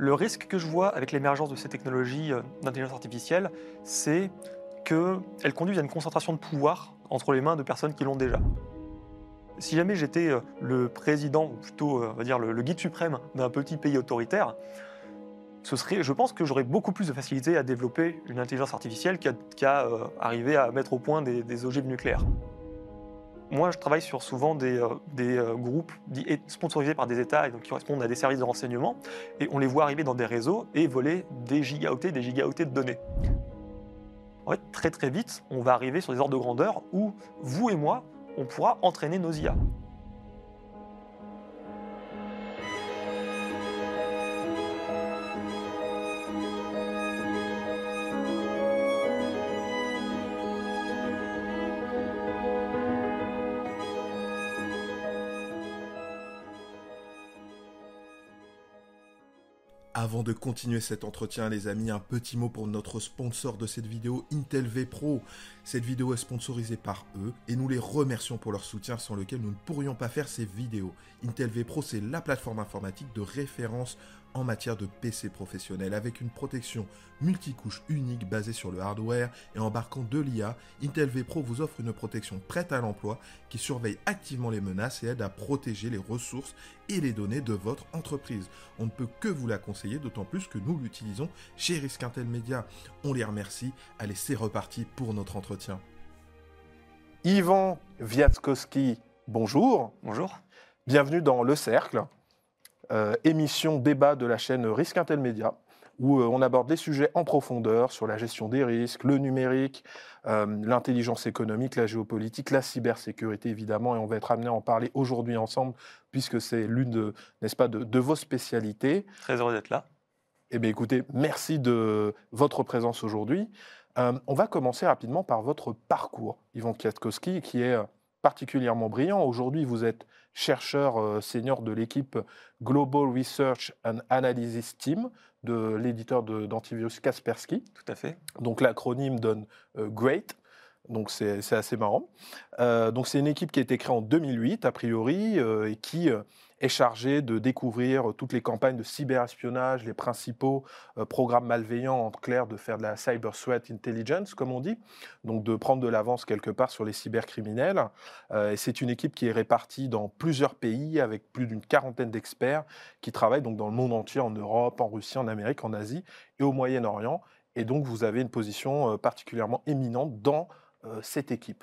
Le risque que je vois avec l'émergence de ces technologies euh, d'intelligence artificielle, c'est qu'elles conduisent à une concentration de pouvoir entre les mains de personnes qui l'ont déjà. Si jamais j'étais euh, le président, ou plutôt euh, on dire le, guide suprême d'un petit pays autoritaire, je pense que j'aurais beaucoup plus de facilité à développer une intelligence artificielle qu'à arriver à mettre au point des, des ogives nucléaires. Moi, je travaille sur souvent des, euh, euh, groupes sponsorisés par des États et donc qui correspondent à des services de renseignement, et on les voit arriver dans des réseaux et voler des gigaoctets, des gigaoctets de données. En fait, très très vite, on va arriver sur des ordres de grandeur où vous et moi, on pourra entraîner nos IA. Avant de continuer cet entretien, les amis, un petit mot pour notre sponsor de cette vidéo, Intel V Pro. Cette vidéo est sponsorisée par eux et nous les remercions pour leur soutien sans lequel nous ne pourrions pas faire ces vidéos. Intel V Pro, c'est la plateforme informatique de référence en matière de PC professionnel avec une protection multicouche unique basée sur le hardware et embarquant de l'IA, Intel V Pro vous offre une protection prête à l'emploi qui surveille activement les menaces et aide à protéger les ressources et les données de votre entreprise. On ne peut que vous la conseiller, d'autant plus que nous l'utilisons chez Risk Intel Media. On les remercie. Allez, c'est reparti pour notre entretien. Yvan Viatkowski, bonjour. Bonjour. Bienvenue dans Le Cercle. Euh, émission débat de la chaîne Risque Intel Média, où euh, on aborde les sujets en profondeur sur la gestion des risques, le numérique, euh, l'intelligence économique, la géopolitique, la cybersécurité évidemment, et on va être amené à en parler aujourd'hui ensemble, puisque c'est l'une de, n'est-ce pas, de, vos spécialités. Très heureux d'être là. Eh bien écoutez, merci de votre présence aujourd'hui. on va commencer rapidement par votre parcours, Yvan Kwiatkowski, qui est particulièrement brillant. Aujourd'hui, vous êtes chercheur euh, senior de l'équipe Global Research and Analysis Team de l'éditeur d'antivirus Kaspersky. Tout à fait. Donc l'acronyme donne euh, GREAT. Donc c'est assez marrant. Euh, donc c'est une équipe qui a été créée en 2008 a priori et qui est chargé de découvrir toutes les campagnes de cyberespionnage, les principaux euh, programmes malveillants, en clair, de faire de la cyber threat intelligence, comme on dit, donc de prendre de l'avance quelque part sur les cybercriminels. Euh, c'est une équipe qui est répartie dans plusieurs pays avec plus d'une quarantaine d'experts qui travaillent donc dans le monde entier, en Europe, en Russie, en Amérique, en Asie et au Moyen-Orient. Et donc vous avez une position euh, particulièrement éminente dans cette équipe.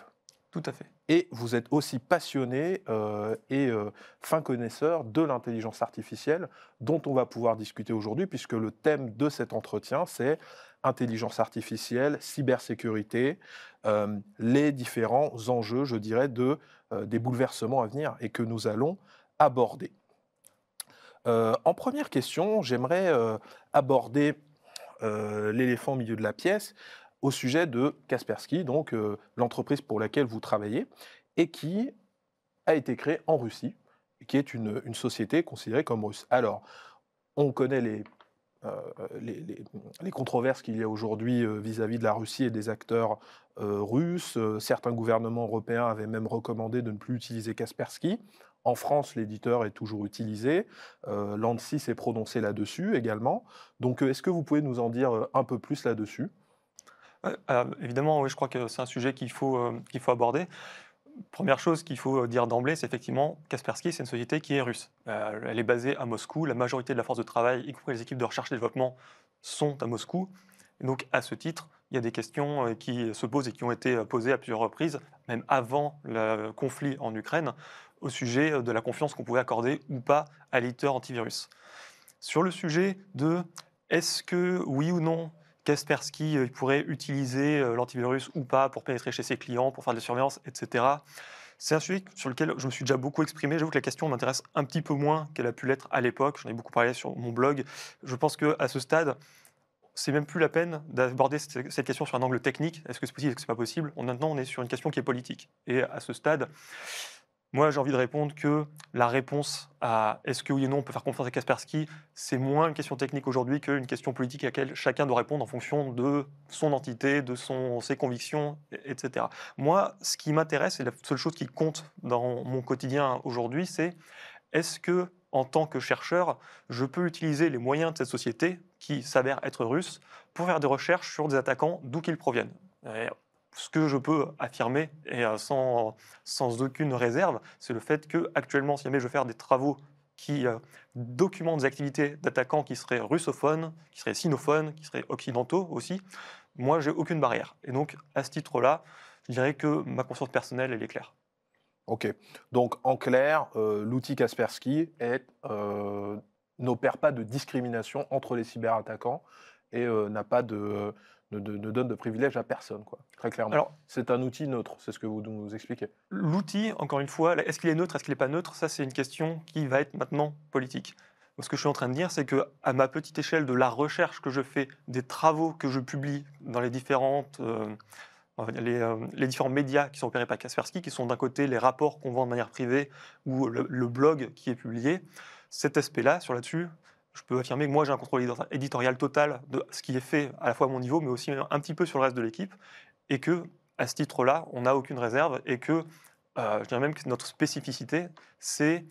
Tout à fait. Et vous êtes aussi passionné euh, et euh, fin connaisseur de l'intelligence artificielle, dont on va pouvoir discuter aujourd'hui, puisque le thème de cet entretien, c'est intelligence artificielle, cybersécurité, euh, les différents enjeux, je dirais, de, des bouleversements à venir et que nous allons aborder. en première question, j'aimerais aborder l'éléphant au milieu de la pièce au sujet de Kaspersky, donc euh, l'entreprise pour laquelle vous travaillez, et qui a été créée en Russie, qui est une, société considérée comme russe. Alors, on connaît les, euh, les, controverses qu'il y a aujourd'hui euh, vis-à-vis de la Russie et des acteurs russes. certains gouvernements européens avaient même recommandé de ne plus utiliser Kaspersky. En France, l'éditeur est toujours utilisé. L'ANSI s'est prononcé là-dessus également. Donc, est-ce que vous pouvez nous en dire un peu plus là-dessus? Évidemment, oui, je crois que c'est un sujet qu'il faut, euh, qu'il faut aborder. Première chose qu'il faut euh, dire d'emblée, c'est effectivement Kaspersky, c'est une société qui est russe. Euh, elle est basée à Moscou. La majorité de la force de travail, y compris les équipes de recherche et développement, sont à Moscou. donc, à ce titre, il y a des questions qui se posent et qui ont été posées à plusieurs reprises, même avant le conflit en Ukraine, au sujet de la confiance qu'on pouvait accorder ou pas à l'éditeur antivirus. Sur le sujet de est-ce que, oui ou non, Kaspersky euh, pourrait utiliser euh, l'antivirus ou pas pour pénétrer chez ses clients, pour faire de la surveillance, etc. C'est un sujet sur lequel je me suis déjà beaucoup exprimé. J'avoue que la question m'intéresse un petit peu moins qu'elle a pu l'être à l'époque. J'en ai beaucoup parlé sur mon blog. Je pense qu'à ce stade, c'est même plus la peine d'aborder cette question sur un angle technique. Est-ce que c'est possible, est-ce que c'est pas possible? Maintenant, on est sur une question qui est politique. Et à ce stade, moi, j'ai envie de répondre que la réponse à est-ce que oui ou non on peut faire confiance à Kaspersky, c'est moins une question technique aujourd'hui qu'une question politique à laquelle chacun doit répondre en fonction de son entité, de ses convictions, etc. Moi, ce qui m'intéresse et la seule chose qui compte dans mon quotidien aujourd'hui, c'est est-ce que en tant que chercheur, je peux utiliser les moyens de cette société, qui s'avère être russe, pour faire des recherches sur des attaquants d'où qu'ils proviennent? Et ce que je peux affirmer, et euh, sans, sans aucune réserve, c'est le fait que actuellement, si jamais je veux faire des travaux qui euh, documentent des activités d'attaquants qui seraient russophones, qui seraient sinophones, qui seraient occidentaux aussi, moi, j'ai aucune barrière. Et donc, à ce titre-là, je dirais que ma conscience personnelle, elle est claire. Ok. Donc, en clair, euh, l'outil Kaspersky n'opère pas de discrimination entre les cyberattaquants et n'a pas de, ne, donne de privilèges à personne, quoi. Très clairement. Alors, c'est un outil neutre, c'est ce que vous nous expliquez. L'outil, encore une fois, est-ce qu'il est neutre, est-ce qu'il n'est pas neutre? Ça, c'est une question qui va être maintenant politique. Ce que je suis en train de dire, c'est que à ma petite échelle de la recherche que je fais, des travaux que je publie dans les différentes euh, les, différents médias qui sont opérés par Kaspersky, qui sont d'un côté les rapports qu'on vend de manière privée ou le, blog qui est publié. Cet aspect-là, sur là-dessus, je peux affirmer que moi j'ai un contrôle éditorial total de ce qui est fait à la fois à mon niveau, mais aussi un petit peu sur le reste de l'équipe, et que à ce titre-là, on n'a aucune réserve, et que euh, je dirais même que notre spécificité, c'est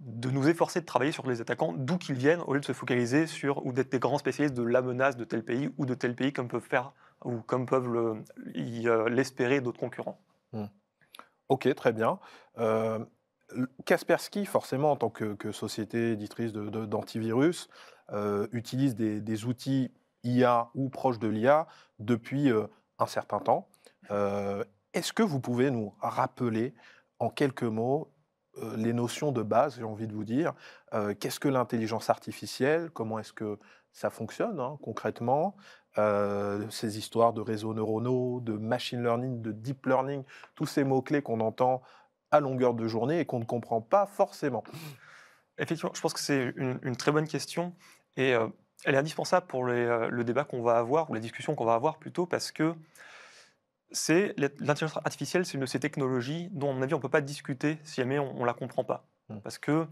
de nous efforcer de travailler sur les attaquants d'où qu'ils viennent, au lieu de se focaliser sur ou d'être des grands spécialistes de la menace de tel pays ou de tel pays, comme peuvent faire ou comme peuvent euh, l'espérer d'autres concurrents. Hmm. Ok, très bien. Euh, Kaspersky, forcément, en tant que, société éditrice d'antivirus, euh, utilise des, outils IA ou proches de l'IA depuis un certain temps. Est-ce que vous pouvez nous rappeler en quelques mots les notions de base, j'ai envie de vous dire. Qu'est-ce que l'intelligence artificielle Comment est-ce que ça fonctionne hein, concrètement Ces histoires de réseaux neuronaux, de machine learning, de deep learning, tous ces mots-clés qu'on entend à longueur de journée et qu'on ne comprend pas forcément. Effectivement, je pense que c'est une, très bonne question et elle est indispensable pour le débat qu'on va avoir ou la discussion qu'on va avoir plutôt parce que c'est l'intelligence artificielle, c'est une de ces technologies dont, à mon avis, on ne peut pas discuter si jamais on ne la comprend pas. Mmh. Parce que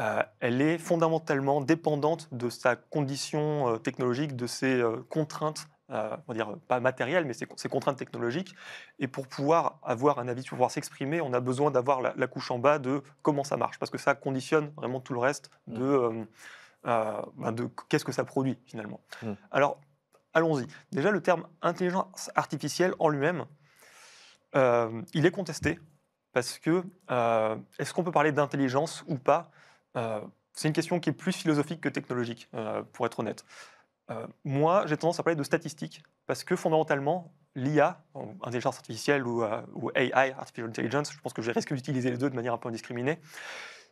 euh, elle est fondamentalement dépendante de sa condition euh, technologique, de ses euh, contraintes, on va dire pas matérielles, mais ses, contraintes technologiques. Et pour pouvoir avoir un avis, pour pouvoir s'exprimer, on a besoin d'avoir la, couche en bas de comment ça marche, parce que ça conditionne vraiment tout le reste mmh. de, ben de qu'est-ce que ça produit finalement. Mmh. Alors, allons-y. Déjà, le terme intelligence artificielle en lui-même, euh, il est contesté parce que euh, est-ce qu'on peut parler d'intelligence ou pas? Euh, C'est une question qui est plus philosophique que technologique, pour être honnête. Moi, j'ai tendance à parler de statistiques parce que fondamentalement, l'IA, intelligence artificielle ou, ou, AI, artificial intelligence, je pense que je risque d'utiliser les deux de manière un peu indiscriminée,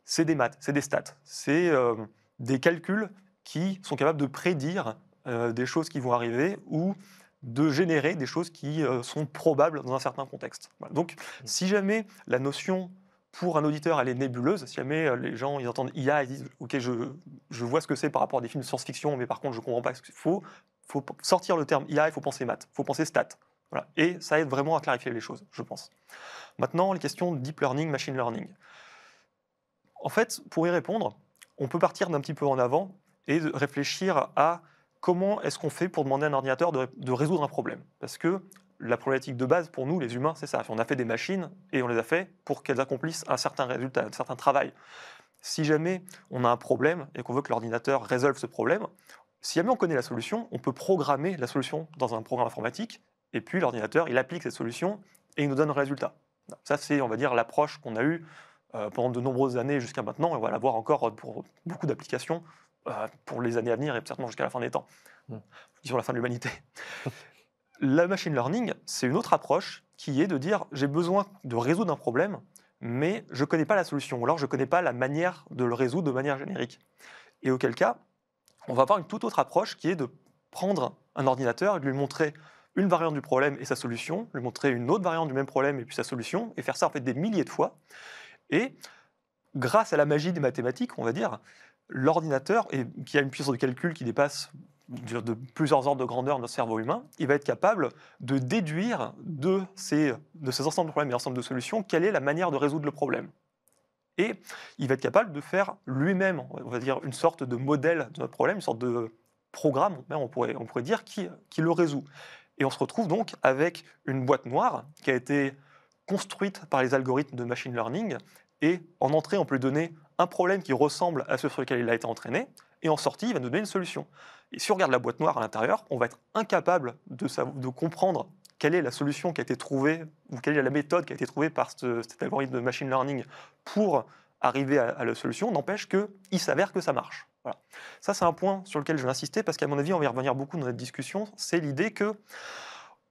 c'est des maths, c'est des stats, c'est des calculs qui sont capables de prédire euh, des choses qui vont arriver ou de générer des choses qui euh, sont probables dans un certain contexte. Donc, mmh. si jamais la notion pour un auditeur, elle est nébuleuse. Si jamais euh, les gens ils entendent IA, ils disent Ok, je, je vois ce que c'est par rapport à des films de science-fiction, mais par contre, je ne comprends pas ce qu'il faut. Faut sortir le terme IA, il faut penser maths, il faut penser stats. Voilà. Et ça aide vraiment à clarifier les choses, je pense. Maintenant, les questions de deep learning, machine learning. En fait, pour y répondre, on peut partir d'un petit peu en avant et réfléchir à comment est-ce qu'on fait pour demander à un ordinateur de, résoudre un problème Parce que la problématique de base pour nous, les humains, c'est ça. On a fait des machines et on les a fait pour qu'elles accomplissent un certain résultat, un certain travail. Si jamais on a un problème et qu'on veut que l'ordinateur résolve ce problème, si jamais on connaît la solution, on peut programmer la solution dans un programme informatique et puis l'ordinateur, il applique cette solution et il nous donne un résultat. Ça, c'est, on va dire, l'approche qu'on a eue euh, pendant de nombreuses années jusqu'à maintenant et on va l'avoir encore pour beaucoup d'applications euh, pour les années à venir et certainement jusqu'à la fin des temps, mmh. sur la fin de l'humanité. la machine learning, c'est une autre approche qui est de dire j'ai besoin de résoudre un problème, mais je ne connais pas la solution, ou alors je ne connais pas la manière de le résoudre de manière générique. Et auquel cas, on va avoir une toute autre approche qui est de prendre un ordinateur lui montrer une variante du problème et sa solution, lui montrer une autre variante du même problème et puis sa solution, et faire ça en fait des milliers de fois. Et grâce à la magie des mathématiques, on va dire, l'ordinateur, qui a une puissance de calcul qui dépasse de plusieurs ordres de grandeur notre cerveau humain, il va être capable de déduire de ces, de ces ensembles de problèmes et ensembles de solutions quelle est la manière de résoudre le problème. Et il va être capable de faire lui-même, on va dire, une sorte de modèle de notre problème, une sorte de programme, on pourrait, on pourrait dire, qui, qui le résout. Et on se retrouve donc avec une boîte noire qui a été construite par les algorithmes de machine learning, et en entrée, on peut lui donner un problème qui ressemble à ce sur lequel il a été entraîné, et en sortie, il va nous donner une solution. Et si on regarde la boîte noire à l'intérieur, on va être incapable de, comprendre quelle est la solution qui a été trouvée, ou quelle est la méthode qui a été trouvée par cet algorithme de machine learning pour arriver à, la solution, n'empêche qu'il s'avère que ça marche. Voilà. Ça, c'est un point sur lequel je vais insister, parce qu'à mon avis, on va y revenir beaucoup dans notre discussion, c'est l'idée que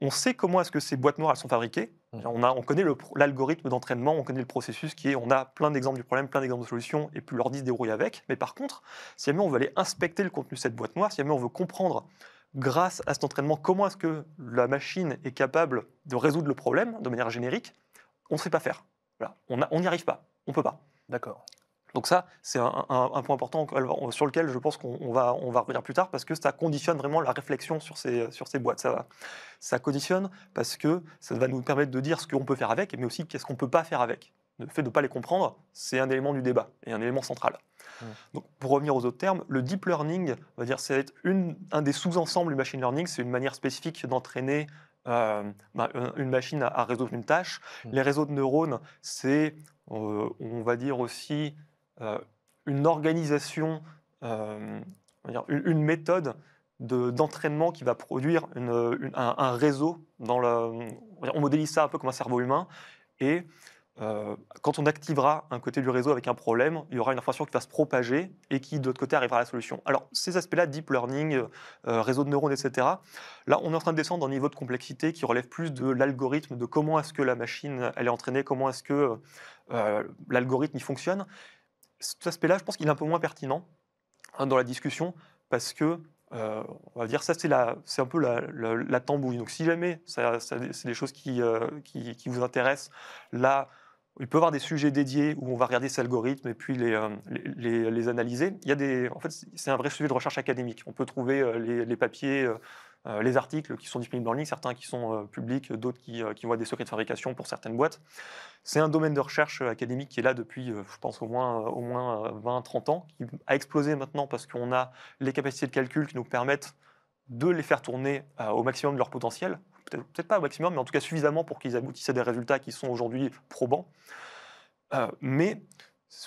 on sait comment est-ce que ces boîtes noires elles sont fabriquées. Mmh. On, a, on connaît l'algorithme d'entraînement, on connaît le processus qui est, on a plein d'exemples du problème, plein d'exemples de solutions, et puis l'ordi se débrouille avec. Mais par contre, si jamais on veut aller inspecter le contenu de cette boîte noire, si jamais on veut comprendre grâce à cet entraînement comment est-ce que la machine est capable de résoudre le problème de manière générique, on ne sait pas faire. Voilà. On n'y arrive pas, on ne peut pas. D'accord. Donc ça, c'est un, point important sur lequel je pense qu'on va, on va revenir plus tard parce que ça conditionne vraiment la réflexion sur ces, sur ces boîtes. Ça, ça conditionne parce que ça va nous permettre de dire ce qu'on peut faire avec, mais aussi qu'est-ce qu'on ne peut pas faire avec. Le fait de ne pas les comprendre, c'est un élément du débat et un élément central. Mmh. Donc, pour revenir aux autres termes, le deep learning, on va dire, c'est une, un des sous-ensembles du machine learning. C'est une manière spécifique d'entraîner euh, bah, une machine à, résoudre une tâche. Mmh. Les réseaux de neurones, c'est, euh, on va dire aussi, une organisation, euh, une, méthode d'entraînement qui va produire un, réseau. On modélise ça un peu comme un cerveau humain. Et euh, quand on activera un côté du réseau avec un problème, il y aura une information qui va se propager et qui, de l'autre côté, arrivera à la solution. Alors, ces aspects-là, deep learning, réseau de neurones, etc., là, on est en train de descendre dans un niveau de complexité qui relève plus de l'algorithme, de comment est-ce que la machine, elle est entraînée, comment est-ce que l'algorithme, il fonctionne cet aspect-là, je pense qu'il est un peu moins pertinent hein, dans la discussion parce que, euh, on va dire, ça, c'est, un peu la, tambouille. Donc, si jamais c'est des choses euh, qui, vous intéressent, là, il peut y avoir des sujets dédiés où on va regarder ces algorithmes et puis les, euh, analyser. Il y a des, en fait, c'est un vrai sujet de recherche académique. On peut trouver les, papiers les articles qui sont disponibles en ligne, certains qui sont euh, publics, d'autres qui, euh, qui, voient des secrets de fabrication pour certaines boîtes. C'est un domaine de recherche académique qui est là depuis, je pense, au moins 20-30 ans, qui a explosé maintenant parce qu'on a les capacités de calcul qui nous permettent de les faire tourner au maximum de leur potentiel. Peut-être pas au maximum, mais en tout cas suffisamment pour qu'ils aboutissent à des résultats qui sont aujourd'hui probants. mais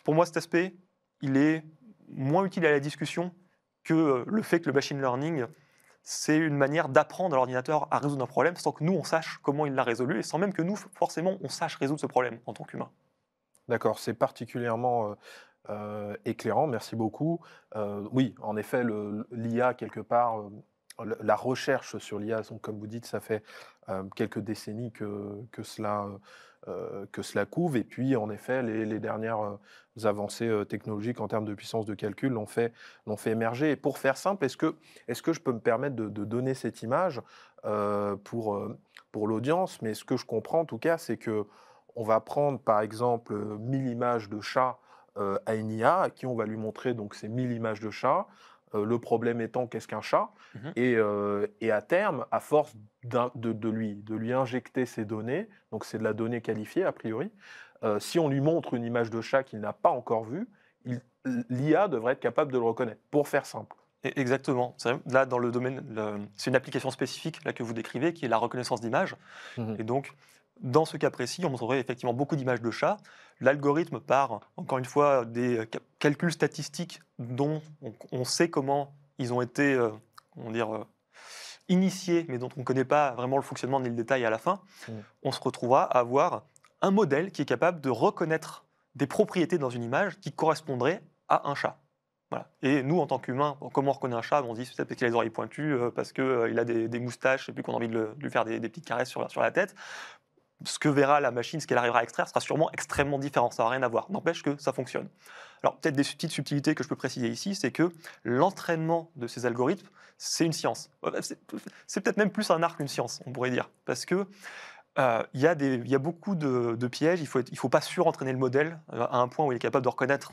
pour moi, cet aspect, il est moins utile à la discussion que le fait que le machine learning c'est une manière d'apprendre à l'ordinateur à résoudre un problème sans que nous, on sache comment il l'a résolu et sans même que nous, forcément, on sache résoudre ce problème en tant qu'humain. D'accord, c'est particulièrement euh, euh, éclairant, merci beaucoup. Euh, oui, en effet, l'IA, quelque part, la recherche sur l'IA, comme vous dites, ça fait quelques décennies que, que cela que cela couve. Et puis, en effet, les, dernières euh, avancées euh, technologiques en termes de puissance de calcul l'ont fait, fait émerger. Et pour faire simple, est-ce que, est que je peux me permettre de, donner cette image pour, pour l'audience? Mais ce que je comprends, en tout cas, c'est que on va prendre, par exemple, 1000 images de chat à une IA, à qui on va lui montrer donc ces 1000 images de chat. Euh, le problème étant qu'est-ce qu'un chat mmh euh, et, à terme, à force de, lui, de lui injecter ces données, donc c'est de la donnée qualifiée a priori, euh, si on lui montre une image de chat qu'il n'a pas encore vue, l'IA devrait être capable de le reconnaître, pour faire simple. Exactement. Là, dans le domaine, c'est une application spécifique là, que vous décrivez, qui est la reconnaissance d'image. Mmh et donc, dans ce cas précis, on montrerait effectivement beaucoup d'images de chats. L'algorithme part, encore une fois, des calculs statistiques dont on, sait comment ils ont été euh, dire, euh, initiés, mais dont on ne connaît pas vraiment le fonctionnement ni le détail à la fin. Mmh. On se retrouvera à avoir un modèle qui est capable de reconnaître des propriétés dans une image qui correspondraient à un chat. Voilà. Et nous, en tant qu'humains, comment on reconnaît un chat On se dit peut-être parce qu'il a les oreilles pointues, euh, parce qu'il a des, moustaches, et puis qu'on a envie de, lui faire des, petites caresses sur, sur la tête ce que verra la machine, ce qu'elle arrivera à extraire, sera sûrement extrêmement différent. Ça n'a rien à voir. N'empêche que ça fonctionne. Alors, peut-être des petites subtilités que je peux préciser ici, c'est que l'entraînement de ces algorithmes, c'est une science. Euh, c'est peut-être même plus un art qu'une science, on pourrait dire. Parce que euh, il y, a beaucoup de, pièges. Il ne il faut pas surentraîner le modèle euh, à un point où il est capable de reconnaître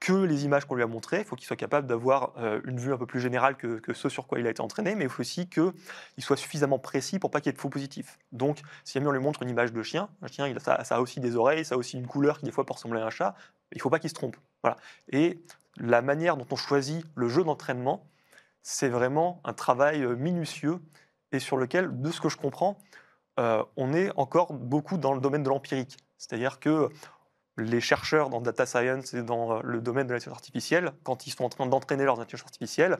que les images qu'on lui a montrées. Il faut qu'il soit capable d'avoir euh, une vue un peu plus générale que, ce sur quoi il a été entraîné, mais il faut aussi qu'il soit suffisamment précis pour pas qu'il y ait de faux positifs. Donc, si jamais on lui montre une image de chien, un chien, il ça, a aussi des oreilles, ça a aussi une couleur qui des fois peut ressembler à un chat, il faut pas qu'il se trompe. Voilà. Et la manière dont on choisit le jeu d'entraînement, c'est vraiment un travail euh, minutieux et sur lequel, de ce que je comprends, euh, on est encore beaucoup dans le domaine de l'empirique. C'est-à-dire que les chercheurs dans data science et dans le domaine de l'intelligence artificielle, quand ils sont en train d'entraîner leurs intelligences artificielles,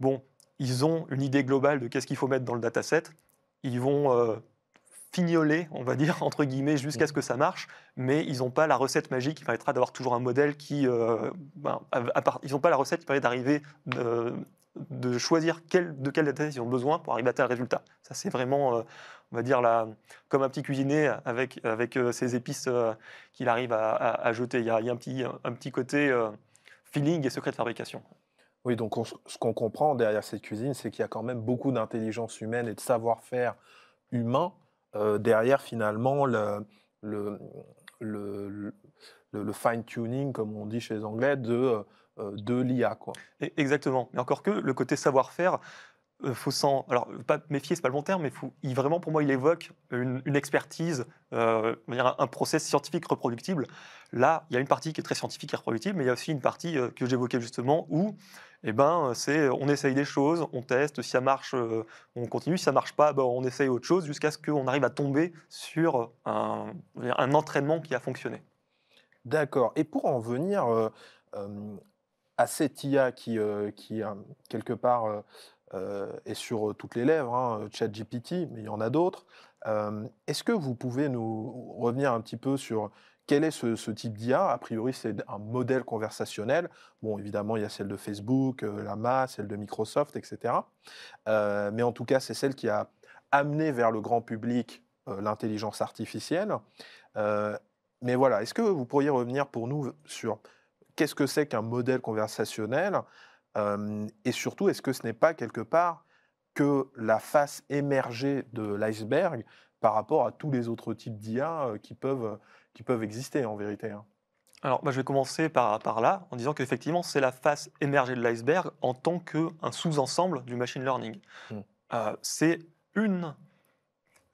bon, ils ont une idée globale de qu'est-ce qu'il faut mettre dans le dataset. Ils vont euh, fignoler, on va dire, entre guillemets, jusqu'à ce que ça marche, mais ils n'ont pas la recette magique qui permettra d'avoir toujours un modèle qui... euh, ben, ils n'ont pas la recette qui permet d'arriver, de, choisir de quel dataset ils ont besoin pour arriver à tel résultat. Ça, c'est vraiment, euh, on va dire, la, comme un petit cuisinier avec, avec euh, ses épices euh, qu'il arrive à, à- à jeter. Il y a, il y a un, petit, un petit côté euh, feeling et secret de fabrication. Oui, donc on- ce qu'on comprend derrière cette cuisine, c'est qu'il y a quand même beaucoup d'intelligence humaine et de savoir-faire humain euh, derrière finalement le, le, le, fine-tuning, comme on dit chez les Anglais, de, euh, de l'IA. exactement. Mais encore que le côté savoir-faire, euh, faut s'en. Alors, pas méfier, c'est pas le bon terme, mais il, vraiment, pour moi, il évoque une, expertise, euh, un, process scientifique reproductible. Là, il y a une partie qui est très scientifique et reproductible, mais il y a aussi une partie euh, que j'évoquais justement où, eh ben, c'est on essaye des choses, on teste, si ça marche, on continue, si ça marche pas, ben, on essaye autre chose jusqu'à ce qu'on arrive à tomber sur un, un entraînement qui a fonctionné. D'accord. Et pour en venir à cette IA qui, qui quelque part, euh, euh, est sur toutes les lèvres, hein, ChatGPT, mais il y en a d'autres, euh, est-ce que vous pouvez nous revenir un petit peu sur quel est ce, type d'IA A? Priori, c'est un modèle conversationnel. Bon, évidemment, il y a celle de Facebook, euh, Lama, celle de Microsoft, etc. Euh, mais en tout cas, c'est celle qui a amené vers le grand public euh, l'intelligence artificielle. Euh, mais voilà, est-ce que vous pourriez revenir pour nous sur qu'est-ce que c'est qu'un modèle conversationnel? euh, Et surtout, est-ce que ce n'est pas quelque part que la face émergée de l'iceberg par rapport à tous les autres types d'IA euh, qui peuvent, qui peuvent exister en vérité hein? Alors, bah, je vais commencer par, par là, en disant qu'effectivement, c'est la face émergée de l'iceberg en tant qu'un sous-ensemble du machine learning. Mm. Euh, c'est une,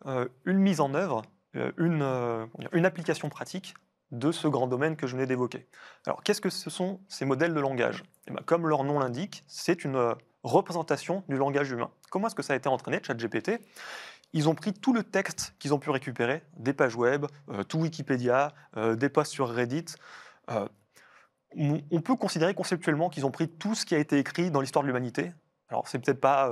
euh, une mise en œuvre, euh, une, euh, une application pratique de ce grand domaine que je venais d'évoquer. Alors, qu'est-ce que ce sont ces modèles de langage? Eh ben, Comme leur nom l'indique, c'est une euh, représentation du langage humain. Comment est-ce que ça a été entraîné, ChatGPT? Ils ont pris tout le texte qu'ils ont pu récupérer, des pages web, euh, tout Wikipédia, euh, des posts sur Reddit. On peut considérer conceptuellement qu'ils ont pris tout ce qui a été écrit dans l'histoire de l'humanité. Alors, c'est peut-être pas,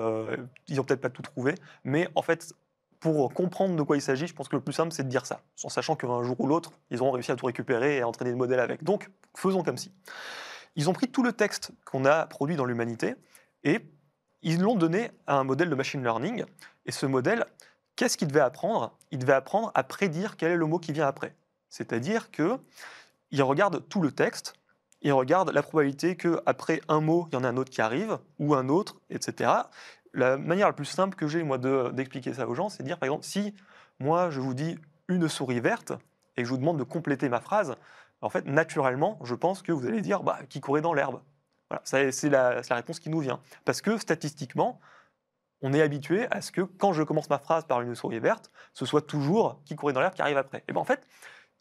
ils ont peut-être pas tout trouvé, mais en fait, pour comprendre de quoi il s'agit, je pense que le plus simple, c'est de dire ça, en sachant qu'un jour ou l'autre, ils auront réussi à tout récupérer et à entraîner le modèle avec. Donc, faisons comme si. Ils ont pris tout le texte qu'on a produit dans l'humanité et ils l'ont donné à un modèle de machine learning. Et ce modèle, qu'est-ce qu'il devait apprendre? Il devait apprendre à prédire quel est le mot qui vient après. C'est-à-dire que il regarde tout le texte, il regarde la probabilité qu'après un mot, il y en a un autre qui arrive, ou un autre, etc. La manière la plus simple que j'ai, moi, de- d'expliquer ça aux gens, c'est de dire, par exemple, si moi, je vous dis une souris verte, et que je vous demande de compléter ma phrase, en fait, naturellement, je pense que vous allez dire, bah, qui courait dans l'herbe. Voilà, c'est la, réponse qui nous vient. Parce que statistiquement, on est habitué à ce que quand je commence ma phrase par une souris verte, ce soit toujours qui courait dans l'herbe qui arrive après. Et bien en fait,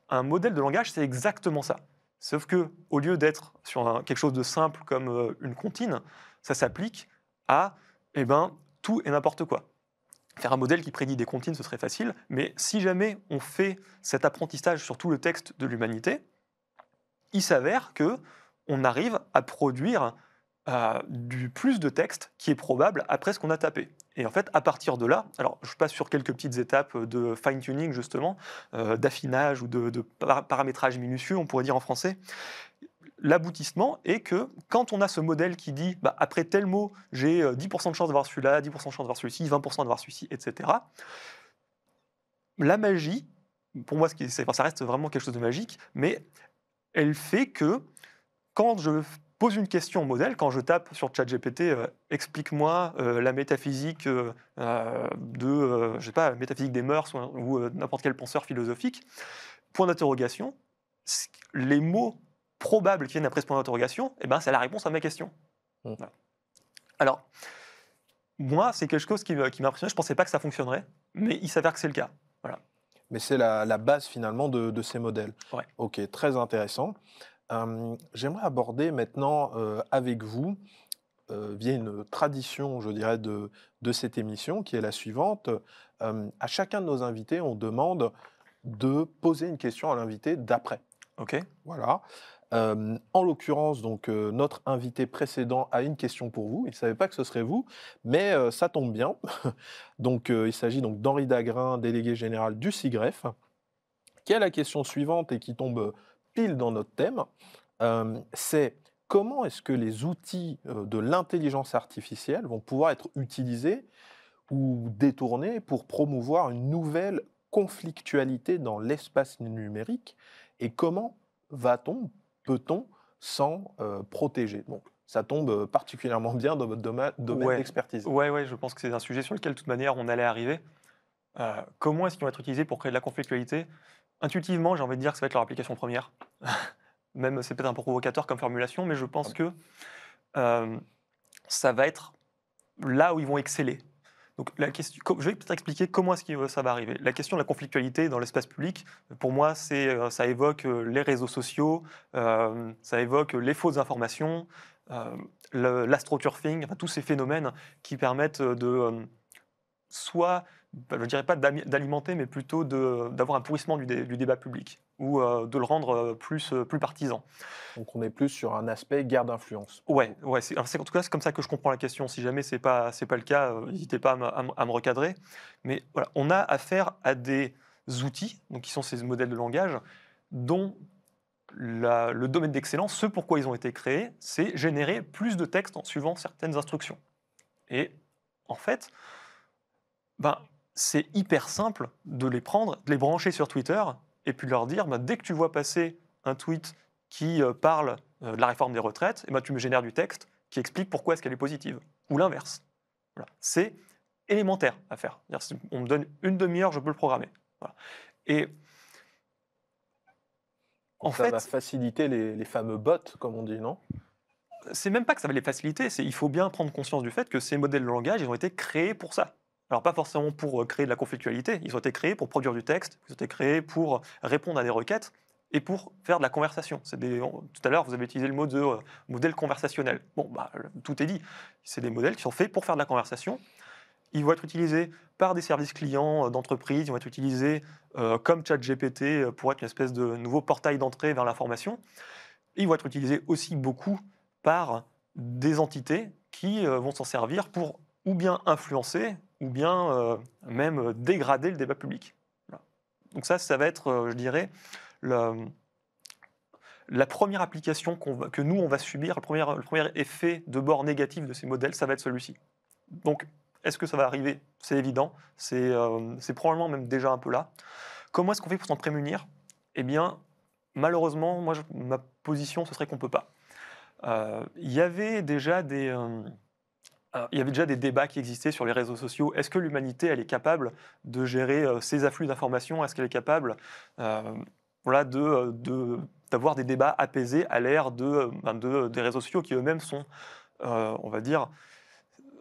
un modèle de langage, c'est exactement ça. Sauf que au lieu d'être sur quelque chose de simple comme euh, une comptine, ça s'applique à eh ben, tout et n'importe quoi. Faire un modèle qui prédit des comptines, ce serait facile, mais si jamais on fait cet apprentissage sur tout le texte de l'humanité, il s'avère que on arrive à produire euh, du plus de texte qui est probable après ce qu'on a tapé. Et en fait, à partir de là, alors je passe sur quelques petites étapes de fine-tuning justement, euh, d'affinage ou de, de par- paramétrage minutieux, on pourrait dire en français. L'aboutissement est que quand on a ce modèle qui dit bah, après tel mot, j'ai euh, 10% de chance d'avoir celui-là, 10% de chance d'avoir celui-ci, 20% d'avoir celui-ci, etc. La magie, pour moi, ça reste vraiment quelque chose de magique, mais elle fait que quand je pose une question au modèle, quand je tape sur ChatGPT, euh, explique-moi euh, la métaphysique euh, euh, de, euh, je pas, la métaphysique des mœurs ou, ou, euh, n'importe quel penseur philosophique, point d'interrogation, les mots probables qui viennent après ce point d'interrogation, eh ben, c'est la réponse à ma question. Mm. Voilà. Alors, moi, c'est quelque chose qui, m'a impressionné. Je ne pensais pas que ça fonctionnerait, mais il s'avère que c'est le cas. Mais c'est la, la base finalement de, de ces modèles. Ouais. Ok, très intéressant. Euh, J'aimerais aborder maintenant euh, avec vous, euh, via une tradition, je dirais, de, de cette émission, qui est la suivante. Euh, à chacun de nos invités, on demande de poser une question à l'invité d'après. Ok. Voilà. Euh, en l'occurrence, donc euh, notre invité précédent a une question pour vous. Il ne savait pas que ce serait vous, mais euh, ça tombe bien. donc, il s'agit donc d'Henri Dagrin, délégué général du SIGREF, qui a la question suivante et qui tombe pile dans notre thème. C'est comment est-ce que les outils de l'intelligence artificielle vont pouvoir être utilisés ou détournés pour promouvoir une nouvelle conflictualité dans l'espace numérique et comment va-t-on peut-on s'en euh, protéger? Donc, ça tombe euh, particulièrement bien dans votre domaine, d'expertise. Oui, ouais, je pense que c'est un sujet sur lequel, de toute manière, on allait arriver. Euh, comment est-ce qu'ils vont être utilisés pour créer de la conflictualité? Intuitivement, j'ai envie de dire que ça va être leur application première. Même, c'est peut-être un peu provocateur comme formulation, mais je pense que ça va être là où ils vont exceller. Je vais peut-être expliquer comment est-ce que ça va arriver. La question de la conflictualité dans l'espace public, pour moi, euh, ça évoque euh, les réseaux sociaux, euh, ça évoque les fausses informations, l'astroturfing, enfin, tous ces phénomènes qui permettent de soit je ne dirais pas d'alimenter, mais plutôt d'avoir un pourrissement du, débat public ou euh, de le rendre euh, plus, euh, plus partisan. Donc on est plus sur un aspect guerre d'influence. Ouais, ouais c'est, en tout cas c'est comme ça que je comprends la question. Si jamais c'est pas c'est pas le cas, n'hésitez pas à, me recadrer. Mais voilà, on a affaire à des outils, donc qui sont ces modèles de langage, dont le domaine d'excellence, ce pourquoi ils ont été créés, c'est générer plus de textes en suivant certaines instructions. Et en fait, ben, c'est hyper simple de les prendre, de les brancher sur Twitter et puis de leur dire, bah, dès que tu vois passer un tweet qui euh, parle euh, de la réforme des retraites, et eh ben, tu me génères du texte qui explique pourquoi est-ce qu'elle est positive, ou l'inverse. C'est élémentaire à faire. On me donne une demi-heure, je peux le programmer. Et en ça fait, va faciliter les, les, fameux bots, comme on dit, non? C'est même pas que ça va les faciliter, il faut bien prendre conscience du fait que ces modèles de langage, ils ont été créés pour ça. Alors pas forcément pour euh, créer de la conflictualité, ils ont été créés pour produire du texte, ils ont été créés pour répondre à des requêtes et pour faire de la conversation. Des, tout à l'heure, vous avez utilisé le mot de euh, modèle conversationnel. Bon, bah, tout est dit. C'est des modèles qui sont faits pour faire de la conversation. Ils vont être utilisés par des services clients euh, d'entreprise, ils vont être utilisés comme ChatGPT pour être une espèce de nouveau portail d'entrée vers l'information. Ils vont être utilisés aussi beaucoup par des entités qui vont s'en servir pour ou bien influencer ou bien euh, même euh, dégrader le débat public. Donc ça, ça va être, euh, je dirais, la, première application que nous, on va subir, le premier, effet de bord négatif de ces modèles, ça va être celui-ci. Donc, est-ce que ça va arriver? C'est évident, c'est probablement même déjà un peu là. Comment est-ce qu'on fait pour s'en prémunir? Eh bien, malheureusement, moi, ma position, ce serait qu'on ne peut pas. Il y avait déjà des il y avait déjà des débats qui existaient sur les réseaux sociaux. Est-ce que l'humanité, elle est capable de gérer euh, ces afflux d'informations? Est-ce qu'elle est capable euh, voilà, de, d'avoir des débats apaisés à l'ère de, ben, de, des réseaux sociaux qui eux-mêmes sont, euh, on va dire,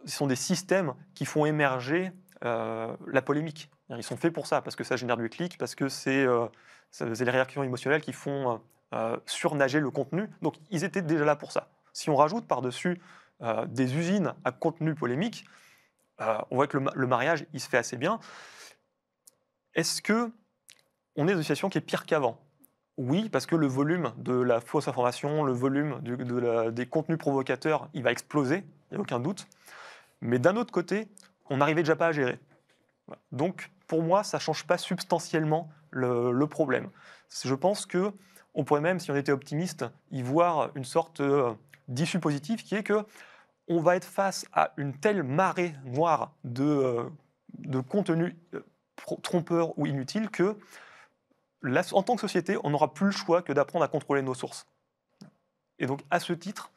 sont des systèmes qui font émerger la polémique. Ils sont faits pour ça, parce que ça génère du clic, parce que c'est les réactions émotionnelles qui font surnager le contenu. Donc ils étaient déjà là pour ça. Si on rajoute par-dessus euh, des usines à contenu polémique, euh, on voit que le, mariage, il se fait assez bien. Est-ce que on est dans une situation qui est pire qu'avant? Oui, parce que le volume de la fausse information, le volume des contenus provocateurs, il va exploser, il n'y a aucun doute. Mais d'un autre côté, on n'arrivait déjà pas à gérer. Donc, pour moi, ça ne change pas substantiellement le, problème. Je pense que on pourrait même, si on était optimiste, y voir une sorte euh, d'issue positive qui est que on va être face à une telle marée noire de, euh, de contenu euh, trompeur ou inutile que, en tant que société, on n'aura plus le choix que d'apprendre à contrôler nos sources. Et donc, à ce titre,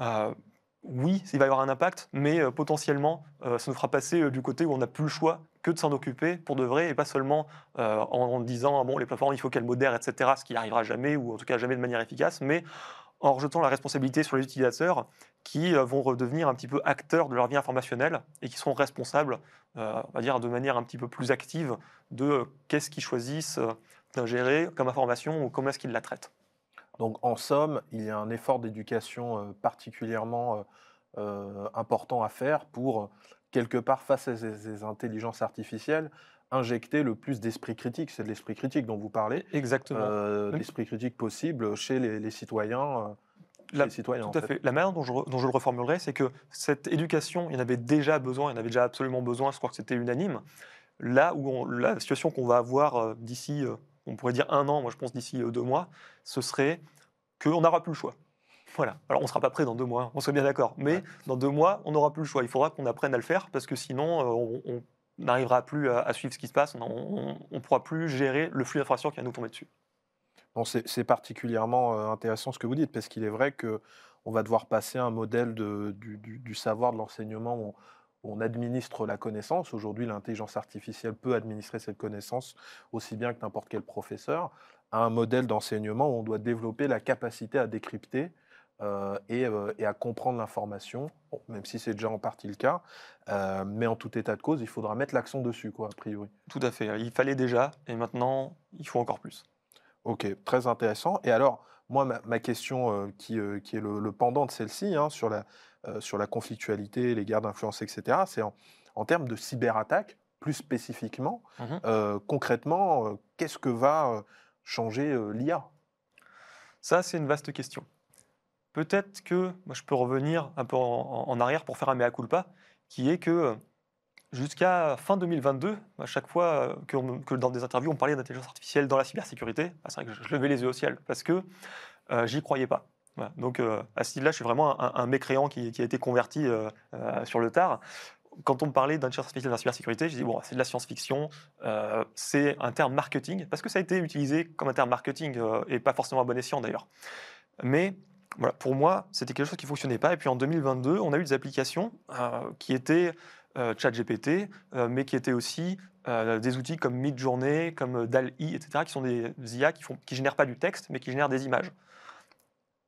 euh, oui, il va y avoir un impact, mais potentiellement, ça nous fera passer du côté où on n'a plus le choix que de s'en occuper pour de vrai, et pas seulement en, disant, ah bon, les plateformes, il faut qu'elles modèrent, etc., ce qui n'arrivera jamais, ou en tout cas jamais de manière efficace, mais en rejetant la responsabilité sur les utilisateurs qui euh, vont redevenir un petit peu acteurs de leur vie informationnelle et qui seront responsables, euh, on va dire de manière un petit peu plus active, de euh, qu'est-ce qu'ils choisissent d'ingérer comme information ou comment est-ce qu'ils la traitent. Donc en somme, il y a un effort d'éducation particulièrement important à faire pour, quelque part, face à ces, intelligences artificielles, injecter le plus d'esprit critique. C'est de l'esprit critique dont vous parlez. Exactement. Euh, L'esprit critique possible chez les, les citoyens. euh, La- les citoyens, Tout à fait. La manière dont je, re- dont je le reformulerai, c'est que cette éducation, il y en avait déjà besoin, il y en avait déjà absolument besoin, je crois que c'était unanime. Là où on- la situation qu'on va avoir euh, d'ici, on pourrait dire un an, moi je pense d'ici deux mois, ce serait qu'on n'aura plus le choix. Voilà. Alors on ne sera pas prêt dans deux mois, on soit bien d'accord. Mais Ouais. dans deux mois, on n'aura plus le choix. Il faudra qu'on apprenne à le faire parce que sinon, on- on n'arrivera plus à, suivre ce qui se passe, on ne pourra plus gérer le flux d'informations qui va nous tomber dessus. C'est particulièrement euh, intéressant ce que vous dites, parce qu'il est vrai que on va devoir passer à un modèle du, du- savoir de l'enseignement où on administre la connaissance. Aujourd'hui, l'intelligence artificielle peut administrer cette connaissance aussi bien que n'importe quel professeur, à un modèle d'enseignement où on doit développer la capacité à décrypter euh, et, euh, et à comprendre l'information, Bon, même si c'est déjà en partie le cas. Euh, mais en tout état de cause, il faudra mettre l'accent dessus, quoi, a priori. Tout à fait. Il fallait déjà, et maintenant, il faut encore plus. Ok, très intéressant. Et alors, moi, ma, ma question qui, qui est le, le pendant de celle-ci, hein, sur, la, sur la conflictualité, les guerres d'influence, etc., c'est en, en termes de cyberattaque, plus spécifiquement, Mhm. concrètement, qu'est-ce que va changer l'IA Ça, c'est une vaste question. Peut-être que moi, je peux revenir un peu en, arrière pour faire un mea culpa, qui est que euh, jusqu'à fin 2022, à chaque fois euh, que, dans des interviews on parlait d'intelligence artificielle dans la cybersécurité, bah, c'est vrai que je, levais les yeux au ciel parce que euh, j'y croyais pas. Donc euh, à ce niveau-là, je suis vraiment un, mécréant qui, a été converti sur le tard. Quand on me parlait d'intelligence artificielle dans la cybersécurité, je dis bon, c'est de la science-fiction, c'est un terme marketing, parce que ça a été utilisé comme un terme marketing et pas forcément à bon escient d'ailleurs. Mais voilà, pour moi, c'était quelque chose qui ne fonctionnait pas. Et puis en 2022, on a eu des applications euh, qui étaient euh, ChatGPT, euh, mais qui étaient aussi des outils comme Midjourney, comme DAL-I, etc., qui sont des IA qui ne génèrent pas du texte, mais qui génèrent des images.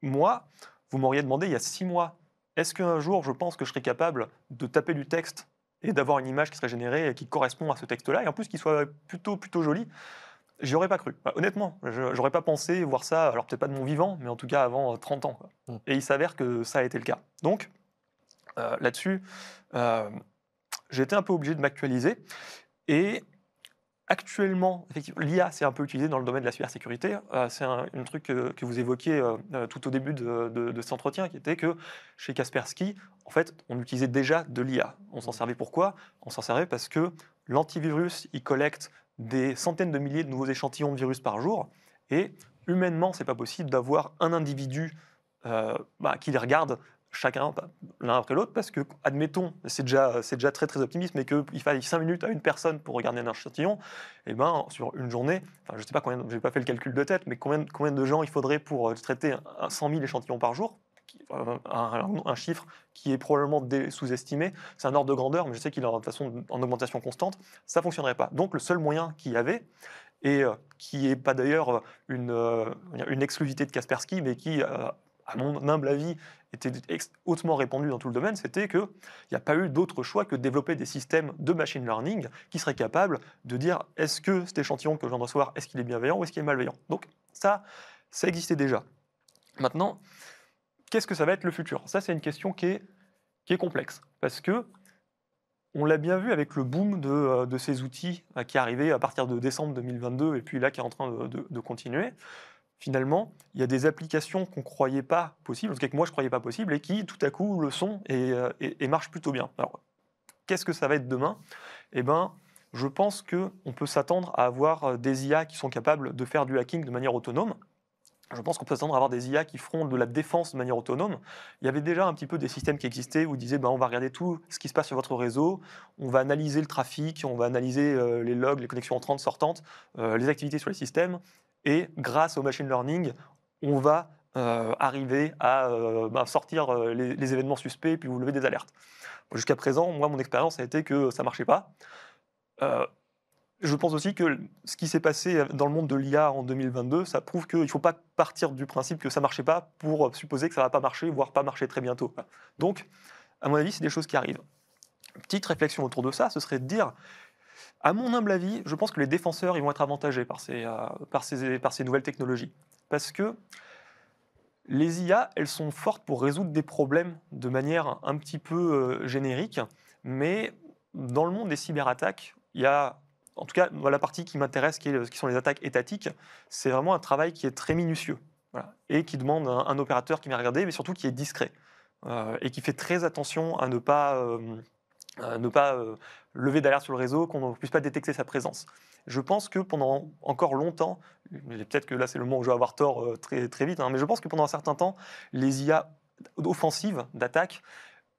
Moi, vous m'auriez demandé il y a six mois, est-ce qu'un jour, je pense que je serais capable de taper du texte et d'avoir une image qui serait générée et qui correspond à ce texte-là, et en plus qui soit plutôt, plutôt jolie J'y aurais pas cru. Bah, honnêtement, j'aurais pas pensé voir ça, alors peut-être pas de mon vivant, mais en tout cas avant euh, 30 ans. quoi. Mm. Et il s'avère que ça a été le cas. Donc, euh, là-dessus, euh, j'ai été un peu obligé de m'actualiser. Et actuellement, l'IA, c'est un peu utilisé dans le domaine de la cybersécurité. Euh, c'est un, un truc que, que vous évoquiez euh, euh, tout au début de, de- de cet entretien, qui était que chez Kaspersky, en fait, on utilisait déjà de l'IA. On s'en servait pourquoi? On s'en servait parce que l'antivirus, il collecte des centaines de milliers de nouveaux échantillons de virus par jour. Et humainement, c'est pas possible d'avoir un individu euh, bah, qui les regarde chacun bah, l'un après l'autre, parce que, admettons, c'est déjà, c'est déjà très très optimiste, mais qu'il faille 5 minutes à une personne pour regarder un échantillon, et ben sur une journée, enfin, je sais pas combien, j'ai pas fait le calcul de tête, mais combien, combien de gens il faudrait pour traiter un- un 100 000 échantillons par jour? Euh, un, chiffre qui est probablement sous-estimé, c'est un ordre de grandeur, mais je sais qu'il est toute façon en augmentation constante, ça fonctionnerait pas. Donc le seul moyen qu'il y avait, et euh, qui n'est pas d'ailleurs une, euh, une exclusivité de Kaspersky, mais qui, à mon humble avis, était hautement répandu dans tout le domaine, c'était qu'il n'y a pas eu d'autre choix que de développer des systèmes de machine learning qui seraient capables de dire est-ce que cet échantillon que je viens de recevoir, est-ce qu'il est bienveillant ou est-ce qu'il est malveillant? Donc ça, ça existait déjà. Maintenant, qu'est-ce que ça va être le futur? Ça, c'est une question qui est, complexe, parce que on l'a bien vu avec le boom de, euh, ces outils euh, qui est arrivé à partir de décembre 2022 et puis là qui est en train de, continuer. Finalement, il y a des applications qu'on ne croyait pas possibles, en tout cas que moi je ne croyais pas possibles, et qui tout à coup le sont et, euh, et- et marchent plutôt bien. Alors, qu'est-ce que ça va être demain? Eh ben, je pense qu'on peut s'attendre à avoir des IA qui sont capables de faire du hacking de manière autonome. Je pense qu'on peut s'attendre à avoir des IA qui feront de la défense de manière autonome. Il y avait déjà un petit peu des systèmes qui existaient où ils disaient ben, on va regarder tout ce qui se passe sur votre réseau, on va analyser le trafic, on va analyser euh, les logs, les connexions entrantes, sortantes, euh, les activités sur les systèmes, et grâce au machine learning, on va euh, arriver à ben, sortir les, événements suspects puis vous levez des alertes. Jusqu'à présent, moi, mon expérience a été que ça marchait pas. Je pense aussi que ce qui s'est passé dans le monde de l'IA en 2022, ça prouve qu'il ne faut pas partir du principe que ça ne marchait pas pour supposer que ça ne va pas marcher, voire pas marcher très bientôt. Donc, à mon avis, c'est des choses qui arrivent. Petite réflexion autour de ça, ce serait de dire, à mon humble avis, je pense que les défenseurs ils vont être avantagés par ces, euh, nouvelles technologies. Parce que les IA, elles sont fortes pour résoudre des problèmes de manière un petit peu euh, générique, mais dans le monde des cyberattaques, il y a en tout cas, la partie qui m'intéresse, qui, sont les attaques étatiques, c'est vraiment un travail qui est très minutieux et qui demande un, opérateur qui vient regarder, mais surtout qui est discret et qui fait très attention à ne pas, ne pas lever d'alerte sur le réseau, qu'on ne puisse pas détecter sa présence. Je pense que pendant encore longtemps, peut-être que là c'est le moment où je vais avoir tort très, très vite, hein, mais je pense que pendant un certain temps, les IA offensives d'attaque,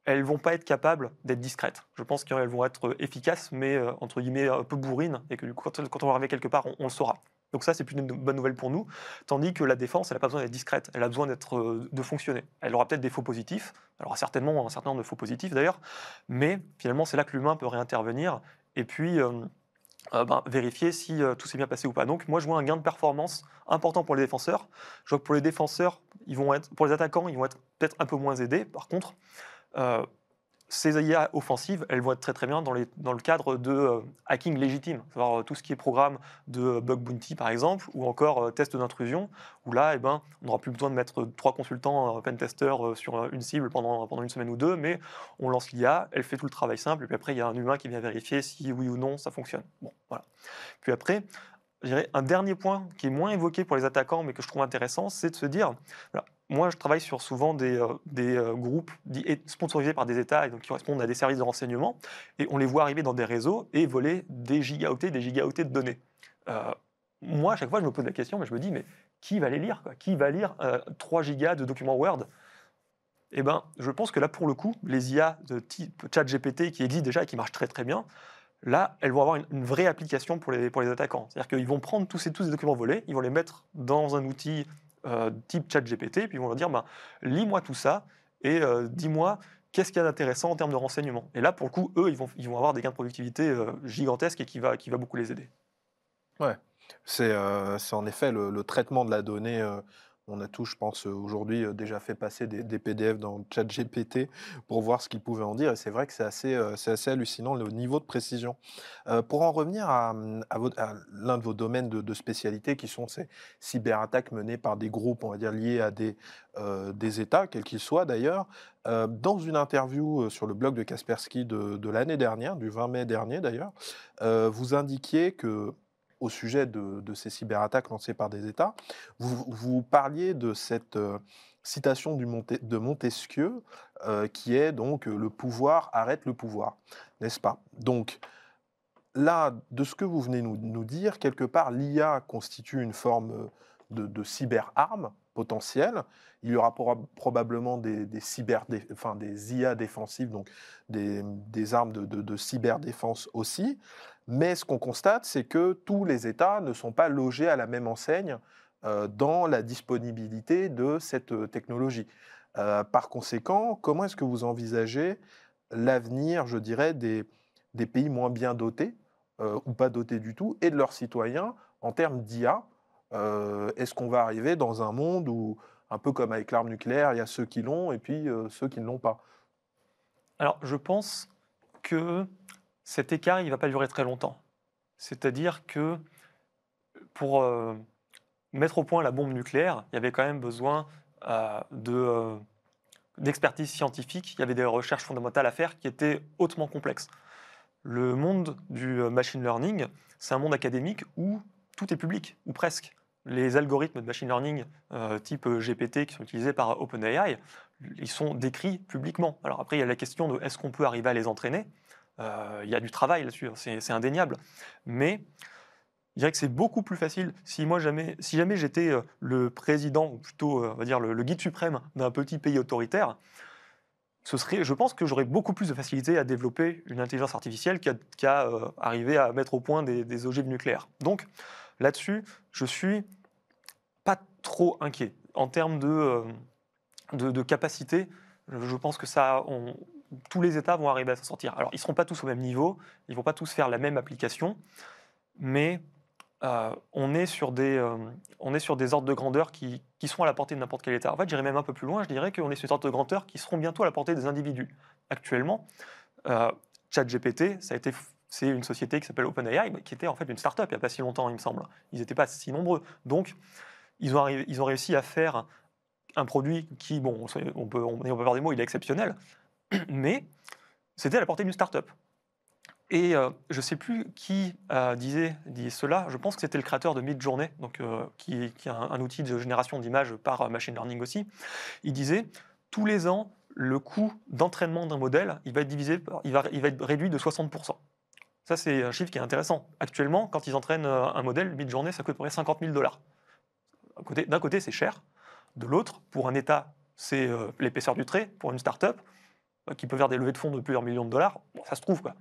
elles vont pas être capables d'être discrètes. Je pense qu'elles vont être efficaces, mais euh, entre guillemets un peu bourrines, et que quand, on va arriver quelque part, on, le saura. Donc ça, c'est plutôt une bonne nouvelle pour nous. Tandis que la défense, elle n'a pas besoin d'être discrète, elle a besoin d'être, euh, de fonctionner. Elle aura peut-être des faux positifs, elle aura certainement un certain nombre de faux positifs d'ailleurs, mais finalement, c'est là que l'humain peut réintervenir et puis euh, ben, vérifier si tout s'est bien passé ou pas. Donc moi, je vois un gain de performance important pour les défenseurs. Je vois que pour les défenseurs, ils vont être, pour les attaquants, ils vont être peut-être un peu moins aidés. Par contre, euh, ces IA offensives, elles vont être très très bien dans, le cadre de euh, hacking légitime, euh, tout ce qui est programme de bug bounty par exemple, ou encore test d'intrusion, où là, eh ben, on n'aura plus besoin de mettre trois consultants pen testeurs sur une cible pendant, une semaine ou deux, mais on lance l'IA, elle fait tout le travail simple, et puis après, il y a un humain qui vient vérifier si oui ou non ça fonctionne. Bon, voilà. Puis après, un dernier point qui est moins évoqué pour les attaquants, mais que je trouve intéressant, c'est de se dire, moi, je travaille sur souvent des, euh, euh, groupes sponsorisés par des États et donc qui correspondent à des services de renseignement, et on les voit arriver dans des réseaux et voler des gigaoctets, des gigaoctets de données. Euh, moi, à chaque fois, je me pose la question, mais je me dis, mais qui va les lire Qui va lire 3 gigas de documents Word? Eh bien, je pense que là, pour le coup, les IA de type ChatGPT qui existent déjà et qui marchent très très bien, là, elles vont avoir une, vraie application pour les, pour les attaquants. C'est-à-dire qu'ils vont prendre tous ces, tous ces documents volés, ils vont les mettre dans un outil euh, type chat GPT, puis ils vont leur dire bah, lis-moi tout ça et euh, dis-moi qu'est-ce qu'il y a d'intéressant en termes de renseignement. Et là, pour le coup, eux, ils vont, avoir des gains de productivité euh, gigantesques et qui va, qui va beaucoup les aider. Ouais, c'est en effet le, traitement de la donnée on a tous, je pense, aujourd'hui déjà fait passer des, PDF dans ChatGPT pour voir ce qu'ils pouvaient en dire. Et c'est vrai que c'est assez, assez hallucinant le niveau de précision. pour en revenir à, mmh, l'un de vos domaines de, spécialité, qui sont ces cyberattaques menées par des groupes, on va dire, liés à des, des États, quels qu'ils soient d'ailleurs, dans une interview sur le blog de Kaspersky de, de l'année dernière, du 20 mai dernier d'ailleurs, vous indiquiez que au sujet de, ces cyberattaques lancées par des États. Vous, parliez de cette euh, citation de Montesquieu, euh, qui est donc euh, le pouvoir arrête le pouvoir, n'est-ce pas? Donc là, de ce que vous venez nous, nous dire, quelque part, l'IA constitue une forme de, cyberarme potentielle. Il y aura probablement des, cyber, enfin, des IA défensives, donc des, armes de cyberdéfense aussi. Mais ce qu'on constate, c'est que tous les États ne sont pas logés à la même enseigne euh, dans la disponibilité de cette euh, technologie. Euh, par conséquent, comment est-ce que vous envisagez l'avenir, je dirais, des, des, pays moins bien dotés, ou pas dotés du tout, et de leurs citoyens en termes d'IA Est-ce qu'on va arriver dans un monde où, un peu comme avec l'arme nucléaire, il y a ceux qui l'ont et puis ceux qui ne l'ont pas? Alors, je pense que cet écart, il ne va pas durer très longtemps. C'est-à-dire que pour euh, mettre au point la bombe nucléaire, il y avait quand même besoin euh, euh, d'expertise scientifique, il y avait des recherches fondamentales à faire qui étaient hautement complexes. Le monde du machine learning, c'est un monde académique où tout est public, ou presque. Les algorithmes de machine learning type GPT qui sont utilisés par OpenAI, ils sont décrits publiquement. Alors après, il y a la question de est-ce qu'on peut arriver à les entraîner? Il y a du travail là-dessus, hein, c'est indéniable. Mais je dirais que c'est beaucoup plus facile si moi jamais, si jamais j'étais euh, le président, ou plutôt euh, on va dire le, guide suprême d'un petit pays autoritaire, ce serait, je pense que j'aurais beaucoup plus de facilité à développer une intelligence artificielle qu'à arriver à mettre au point des, ogives nucléaires. Donc là-dessus, je suis pas trop inquiet en termes de, de, capacité. Je pense que ça, tous les États vont arriver à s'en sortir. Alors, ils ne seront pas tous au même niveau, ils ne vont pas tous faire la même application, mais euh, on, est sur des, euh, on est sur des ordres de grandeur qui, qui seront à la portée de n'importe quel État. En fait, j'irai même un peu plus loin, je dirais qu'on est sur des ordres de grandeur qui seront bientôt à la portée des individus. Actuellement, euh, ChatGPT, c'est une société qui s'appelle OpenAI, qui était en fait une start-up il n'y a pas si longtemps, il me semble. Ils n'étaient pas si nombreux. Donc, ils ont, ils ont réussi à faire un produit qui, bon, on peut, on peut avoir des mots, il est exceptionnel, mais c'était à la portée d'une start-up. Et euh, je ne sais plus qui euh, disait, cela, je pense que c'était le créateur de Midjourney, donc, euh, qui, est un, outil de génération d'images par machine learning aussi. Il disait, tous les ans, le coût d'entraînement d'un modèle, il va être divisé, il va être réduit de 60%. Ça, c'est un chiffre qui est intéressant. Actuellement, quand ils entraînent un modèle, Midjourney, ça coûte à peu près 50 000 dollars. D'un côté, c'est cher. De l'autre, pour un État, c'est l'épaisseur du trait. Pour une start-up, qui peut faire des levées de fonds de plusieurs millions de dollars, ça se trouve. Quoi.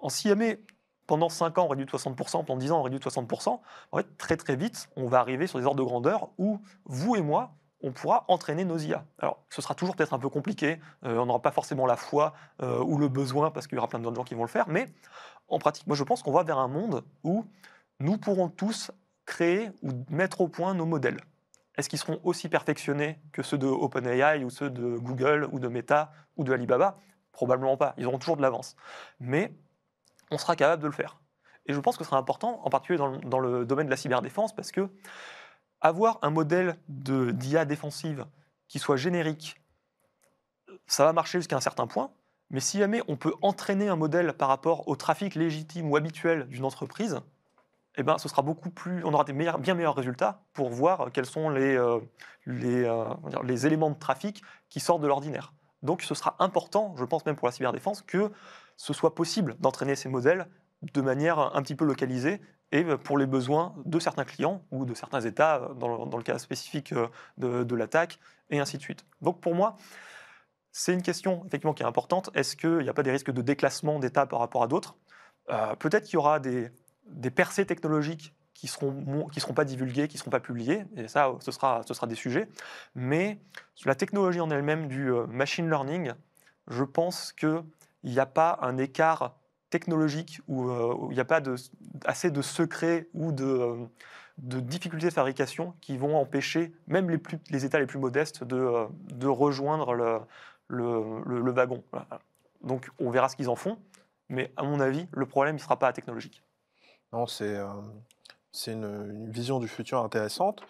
En jamais, pendant 5 ans, on réduit de 60%, pendant 10 ans, on réduit de 60%, en fait, très très vite, on va arriver sur des ordres de grandeur où vous et moi, on pourra entraîner nos IA. Alors, ce sera toujours peut-être un peu compliqué, euh, on n'aura pas forcément la foi euh, ou le besoin, parce qu'il y aura plein de gens qui vont le faire, mais en pratique, moi je pense qu'on va vers un monde où nous pourrons tous créer ou mettre au point nos modèles. Est-ce qu'ils seront aussi perfectionnés que ceux de OpenAI ou ceux de Google ou de Meta ou de Alibaba? Probablement pas, ils auront toujours de l'avance. Mais on sera capable de le faire. Et je pense que ce sera important, en particulier dans le, domaine de la cyberdéfense, parce que avoir un modèle d'IA défensive qui soit générique, ça va marcher jusqu'à un certain point, mais si jamais on peut entraîner un modèle par rapport au trafic légitime ou habituel d'une entreprise, eh ben, ce sera beaucoup plus, on aura des meilleurs, bien meilleurs résultats pour voir quels sont les, euh, euh, les, éléments de trafic qui sortent de l'ordinaire. Donc ce sera important, je pense même pour la cyberdéfense, que ce soit possible d'entraîner ces modèles de manière un petit peu localisée et pour les besoins de certains clients ou de certains États, dans le, cas spécifique euh, de, l'attaque, et ainsi de suite. Donc pour moi, c'est une question effectivement qui est importante. Est-ce qu'il n'y a pas des risques de déclassement d'États par rapport à d'autres? Euh, Peut-être qu'il y aura des, des, percées technologiques qui seront, qui seront pas divulguées, qui seront pas publiées, et ça, ce sera, ce sera des sujets. Mais sur la technologie en elle-même du euh, machine learning, je pense qu'il n'y a pas un écart technologique où, euh, il n'y a pas de, assez de secrets ou de, euh, de, difficultés de fabrication qui vont empêcher même les, plus, les États les plus modestes de, de rejoindre le, le, le, le wagon. Donc on verra ce qu'ils en font, mais à mon avis, le problème ne sera pas technologique. Non, c'est euh, une, vision du futur intéressante.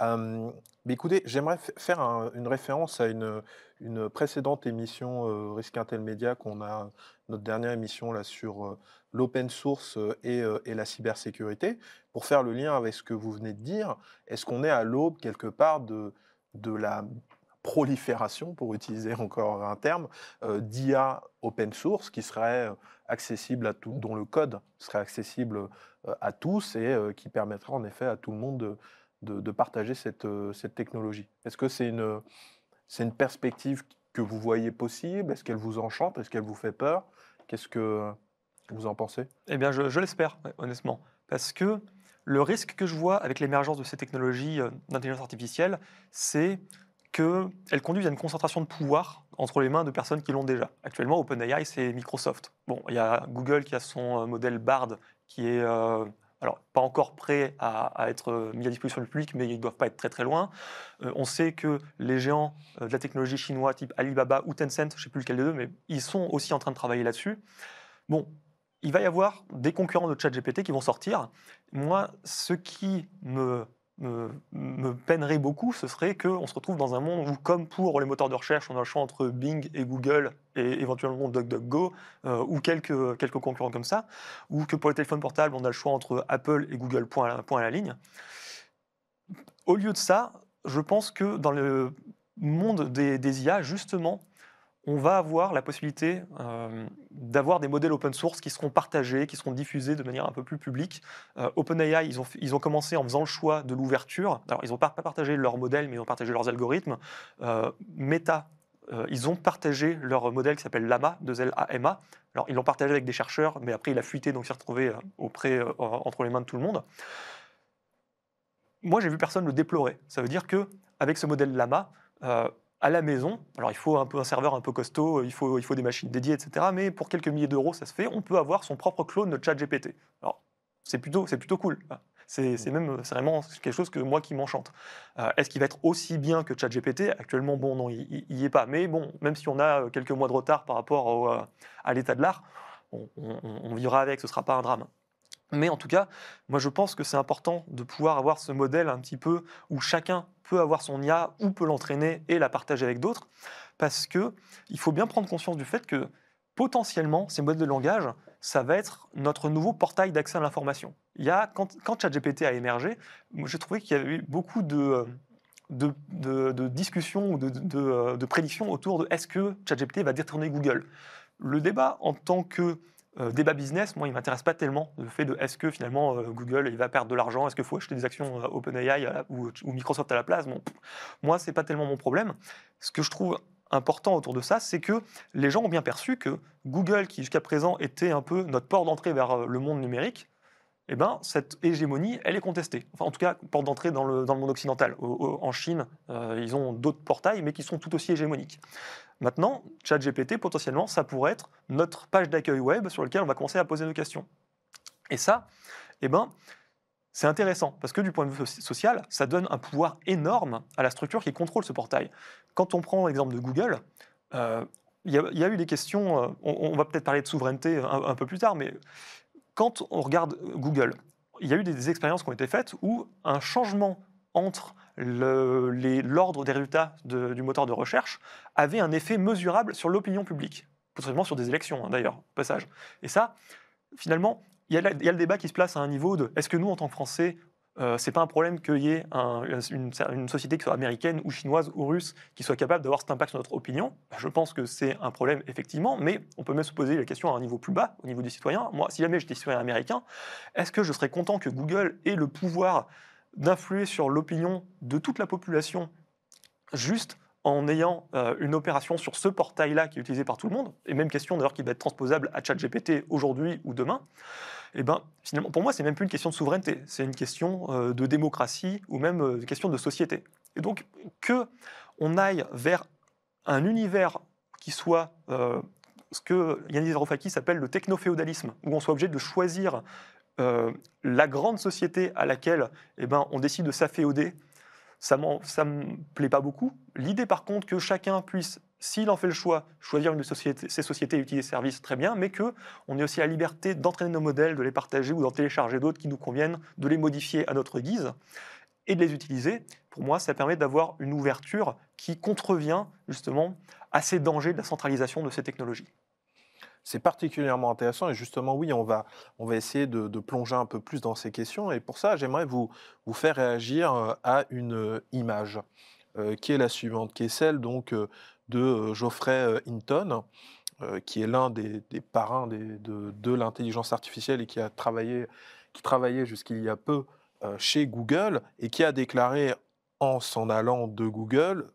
Euh, mais écoutez, j'aimerais faire un, une référence à une, une précédente émission euh, Risque Intel Média qu'on a, notre dernière émission là sur euh, l'open source et, et, la cybersécurité, pour faire le lien avec ce que vous venez de dire. Est-ce qu'on est à l'aube quelque part de, de la prolifération, pour utiliser encore un terme, d'IA open source qui serait accessible à tout, dont le code serait accessible euh, à tous et euh, qui permettrait en effet à tout le monde de, de, de partager cette, cette technologie. Est-ce que c'est une, c'est une perspective que vous voyez possible? Est-ce qu'elle vous enchante? Est-ce qu'elle vous fait peur? Qu'est-ce que vous en pensez? Eh bien, je, je l'espère, honnêtement. Parce que le risque que je vois avec l'émergence de ces technologies d'intelligence artificielle, c'est qu'elles conduisent à une concentration de pouvoir entre les mains de personnes qui l'ont déjà. Actuellement, OpenAI, c'est Microsoft. Bon, il y a Google qui a son modèle BARD qui est euh, alors pas encore prêt à, être mis à disposition du public, mais ils ne doivent pas être très très loin. Euh, on sait que les géants euh, de la technologie chinois type Alibaba ou Tencent, je ne sais plus lequel des deux, mais ils sont aussi en train de travailler là-dessus. Bon, il va y avoir des concurrents de ChatGPT qui vont sortir. Moi, ce qui me me, peinerait beaucoup, ce serait qu'on se retrouve dans un monde où, comme pour les moteurs de recherche, on a le choix entre Bing et Google et éventuellement DuckDuckGo euh, ou quelques, concurrents comme ça, ou que pour les téléphones portables, on a le choix entre Apple et Google point à, point à la ligne. Au lieu de ça, je pense que dans le monde des, des IA, justement, on va avoir la possibilité euh, d'avoir des modèles open source qui seront partagés, qui seront diffusés de manière un peu plus publique. Euh, OpenAI, ils ont, commencé en faisant le choix de l'ouverture. Alors, ils n'ont pas, partagé leurs modèles, mais ils ont partagé leurs algorithmes. Euh, Meta, ils ont partagé leur modèle qui s'appelle Lama, de L-A-M-A. Alors, ils l'ont partagé avec des chercheurs, mais après, il a fuité, donc il s'est retrouvé auprès, entre les mains de tout le monde. Moi, j'ai vu personne le déplorer. Ça veut dire que avec ce modèle Lama, à la maison. Alors il faut un peu un serveur un peu costaud, il faut, il faut des machines dédiées, etc. Mais pour quelques milliers d'euros, ça se fait. On peut avoir son propre clone de ChatGPT. Alors c'est plutôt, c'est plutôt cool. C'est, même, vraiment quelque chose que moi qui m'enchante. Euh, est-ce qu'il va être aussi bien que ChatGPT Actuellement, bon, non, il n'y est pas. Mais bon, même si on a quelques mois de retard par rapport au, à l'état de l'art, on, on, vivra avec, ce ne sera pas un drame. Mais en tout cas, moi je pense que c'est important de pouvoir avoir ce modèle un petit peu où chacun peut avoir son IA ou peut l'entraîner et la partager avec d'autres, parce que il faut bien prendre conscience du fait que potentiellement ces modèles de langage, ça va être notre nouveau portail d'accès à l'information. Il y quand, quand ChatGPT a émergé, j'ai trouvé qu'il y avait eu beaucoup de, discussions ou de, de, prédictions autour de est-ce que ChatGPT va détourner Google? Le débat en tant que euh, débat business, moi, il ne m'intéresse pas tellement. Le fait de est-ce que finalement euh, Google il va perdre de l'argent, est-ce qu'il faut acheter des actions euh, OpenAI ou, Microsoft à la place? Moi, ce n'est pas tellement mon problème. Ce que je trouve important autour de ça, c'est que les gens ont bien perçu que Google, qui jusqu'à présent était un peu notre port d'entrée vers le monde numérique, eh ben, cette hégémonie, elle est contestée. Enfin, en tout cas, porte d'entrée dans le, dans le, monde occidental. en Chine, ils ont d'autres portails, mais qui sont tout aussi hégémoniques. Maintenant, ChatGPT, potentiellement, ça pourrait être notre page d'accueil web sur laquelle on va commencer à poser nos questions. Et ça, eh ben, c'est intéressant, parce que du point de vue social, ça donne un pouvoir énorme à la structure qui contrôle ce portail. Quand on prend l'exemple de Google, euh, il y, a eu des questions, euh, on, va peut-être parler de souveraineté un, peu plus tard, mais quand on regarde Google, il y a eu des expériences qui ont été faites où un changement entre l'ordre des résultats du moteur de recherche avait un effet mesurable sur l'opinion publique, potentiellement sur des élections hein, d'ailleurs, au passage. Et ça, finalement, il y, a le débat qui se place à un niveau de est-ce que nous, en tant que Français, euh, c'est pas un problème qu'il y ait une, société qui soit américaine ou chinoise ou russe qui soit capable d'avoir cet impact sur notre opinion? Je pense que c'est un problème effectivement, mais on peut même se poser la question à un niveau plus bas, au niveau des citoyens. Moi, si jamais j'étais citoyen américain, est-ce que je serais content que Google ait le pouvoir d'influer sur l'opinion de toute la population juste en ayant euh, une opération sur ce portail-là qui est utilisé par tout le monde, et même question d'ailleurs qui va être transposable à ChatGPT aujourd'hui ou demain, et eh ben, finalement, pour moi, c'est même plus une question de souveraineté, c'est une question euh, de démocratie ou même euh, une question de société. Et donc, que on aille vers un univers qui soit ce que Yanis Varoufakis appelle le techno-féodalisme, où on soit obligé de choisir euh, la grande société à laquelle eh ben, on décide de s'afféoder, ça ne me plaît pas beaucoup. L'idée par contre que chacun puisse, s'il en fait le choix, choisir une de ces sociétés et utiliser ces services, très bien, mais qu'on ait aussi la liberté d'entraîner nos modèles, de les partager ou d'en télécharger d'autres qui nous conviennent, de les modifier à notre guise et de les utiliser. Pour moi, ça permet d'avoir une ouverture qui contrevient justement à ces dangers de la centralisation de ces technologies. C'est particulièrement intéressant et justement, oui, on va, on va essayer de, plonger un peu plus dans ces questions. Et pour ça, j'aimerais vous, vous faire réagir euh, à une euh, image euh, qui est la suivante, qui est celle donc de Geoffrey Hinton, qui est l'un des, parrains de, de l'intelligence artificielle et qui a travaillé, qui travaillait jusqu'il y a peu chez Google et qui a déclaré en s'en allant de Google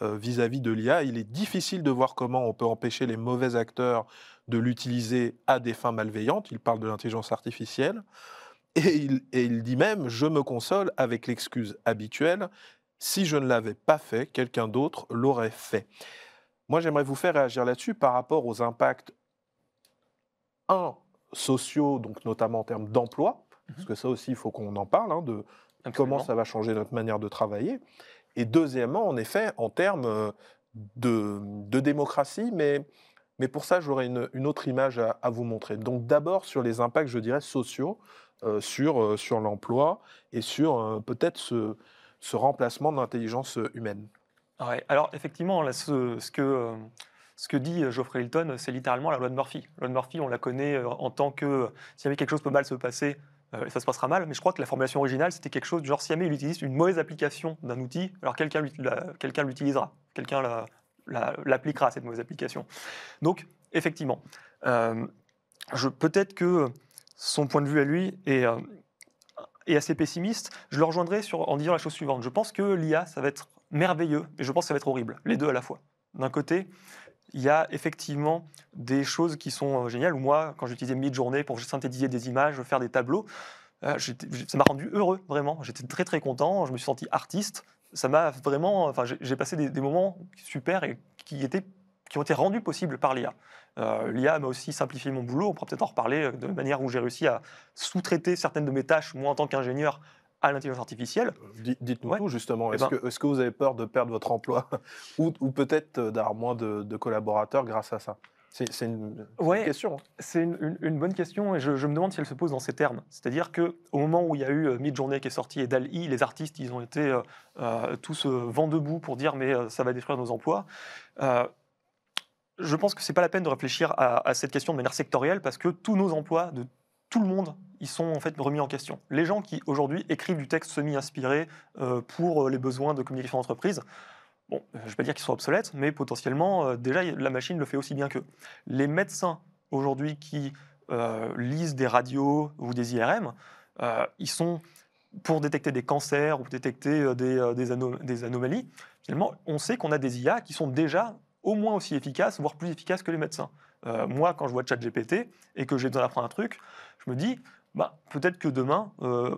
vis-à-vis -vis de l'IA, il est difficile de voir comment on peut empêcher les mauvais acteurs de l'utiliser à des fins malveillantes. Il parle de l'intelligence artificielle. Et il, dit même, je me console avec l'excuse habituelle, si je ne l'avais pas fait, quelqu'un d'autre l'aurait fait. Moi, j'aimerais vous faire réagir là-dessus par rapport aux impacts, un, sociaux, donc notamment en termes d'emploi, parce mhm. que ça aussi, il faut qu'on en parle, hein, de comment ça va changer notre manière de travailler. Et deuxièmement, en effet, en termes euh, de, de démocratie, mais mais pour ça, j'aurais une, autre image à, vous montrer. Donc d'abord sur les impacts, je dirais, sociaux, euh, sur, euh, sur l'emploi et sur euh, peut-être ce, ce, remplacement de l'intelligence humaine. Ouais, alors effectivement, ce, que, ce que dit Geoffrey Hilton, c'est littéralement la loi de Murphy. La loi de Murphy, on la connaît en tant que si jamais quelque chose peut mal se passer, ça se passera mal, mais je crois que la formulation originale, c'était quelque chose du genre si jamais il utilise une mauvaise application d'un outil, alors quelqu'un l'utilisera, quelqu'un la, l'appliquera, cette mauvaise application. Donc, effectivement, euh, peut-être que son point de vue à lui est, euh, est, assez pessimiste. Je le rejoindrai en disant la chose suivante. Je pense que l'IA, ça va être merveilleux, et je pense que ça va être horrible, les deux à la fois. D'un côté, il y a effectivement des choses qui sont euh, géniales. Moi, quand j'utilisais Midjourney pour synthétiser des images, faire des tableaux, ça m'a rendu heureux, vraiment. J'étais très très content, je me suis senti artiste ça m'a vraiment. Enfin, j'ai passé des, moments super et qui, étaient, qui ont été rendus possibles par l'IA. Euh, L'IA m'a aussi simplifié mon boulot. On pourra peut-être en reparler de manière où j'ai réussi à sous-traiter certaines de mes tâches, moi en tant qu'ingénieur, à l'intelligence artificielle. Dites-nous tout justement. Eh est-ce ben que, que, vous avez peur de perdre votre emploi ou, ou peut-être d'avoir moins de, collaborateurs grâce à ça? C'est une, question. Hein. C'est une, bonne question et je, me demande si elle se pose dans ces termes. C'est-à-dire qu'au moment où il y a eu euh, Midjourney qui est sorti et DALI, les artistes, ils ont été euh, euh, tous vent debout pour dire mais ça va détruire nos emplois. je pense que c'est pas la peine de réfléchir à, à cette question de manière sectorielle parce que tous nos emplois de tout le monde, ils sont en fait remis en question. Les gens qui aujourd'hui écrivent du texte semi-inspiré euh, pour les besoins de communication d'entreprise, bon, je ne vais pas dire qu'ils sont obsolètes, mais potentiellement, euh, déjà, la machine le fait aussi bien qu'eux. Les médecins aujourd'hui qui lisent des radios ou des IRM, ils sont pour détecter des cancers ou détecter des, anomalies. Finalement, on sait qu'on a des IA qui sont déjà au moins aussi efficaces, voire plus efficaces que les médecins. Euh, moi, quand je vois ChatGPT et que j'ai besoin d'apprendre un truc, je me dis, bah, peut-être que demain, euh,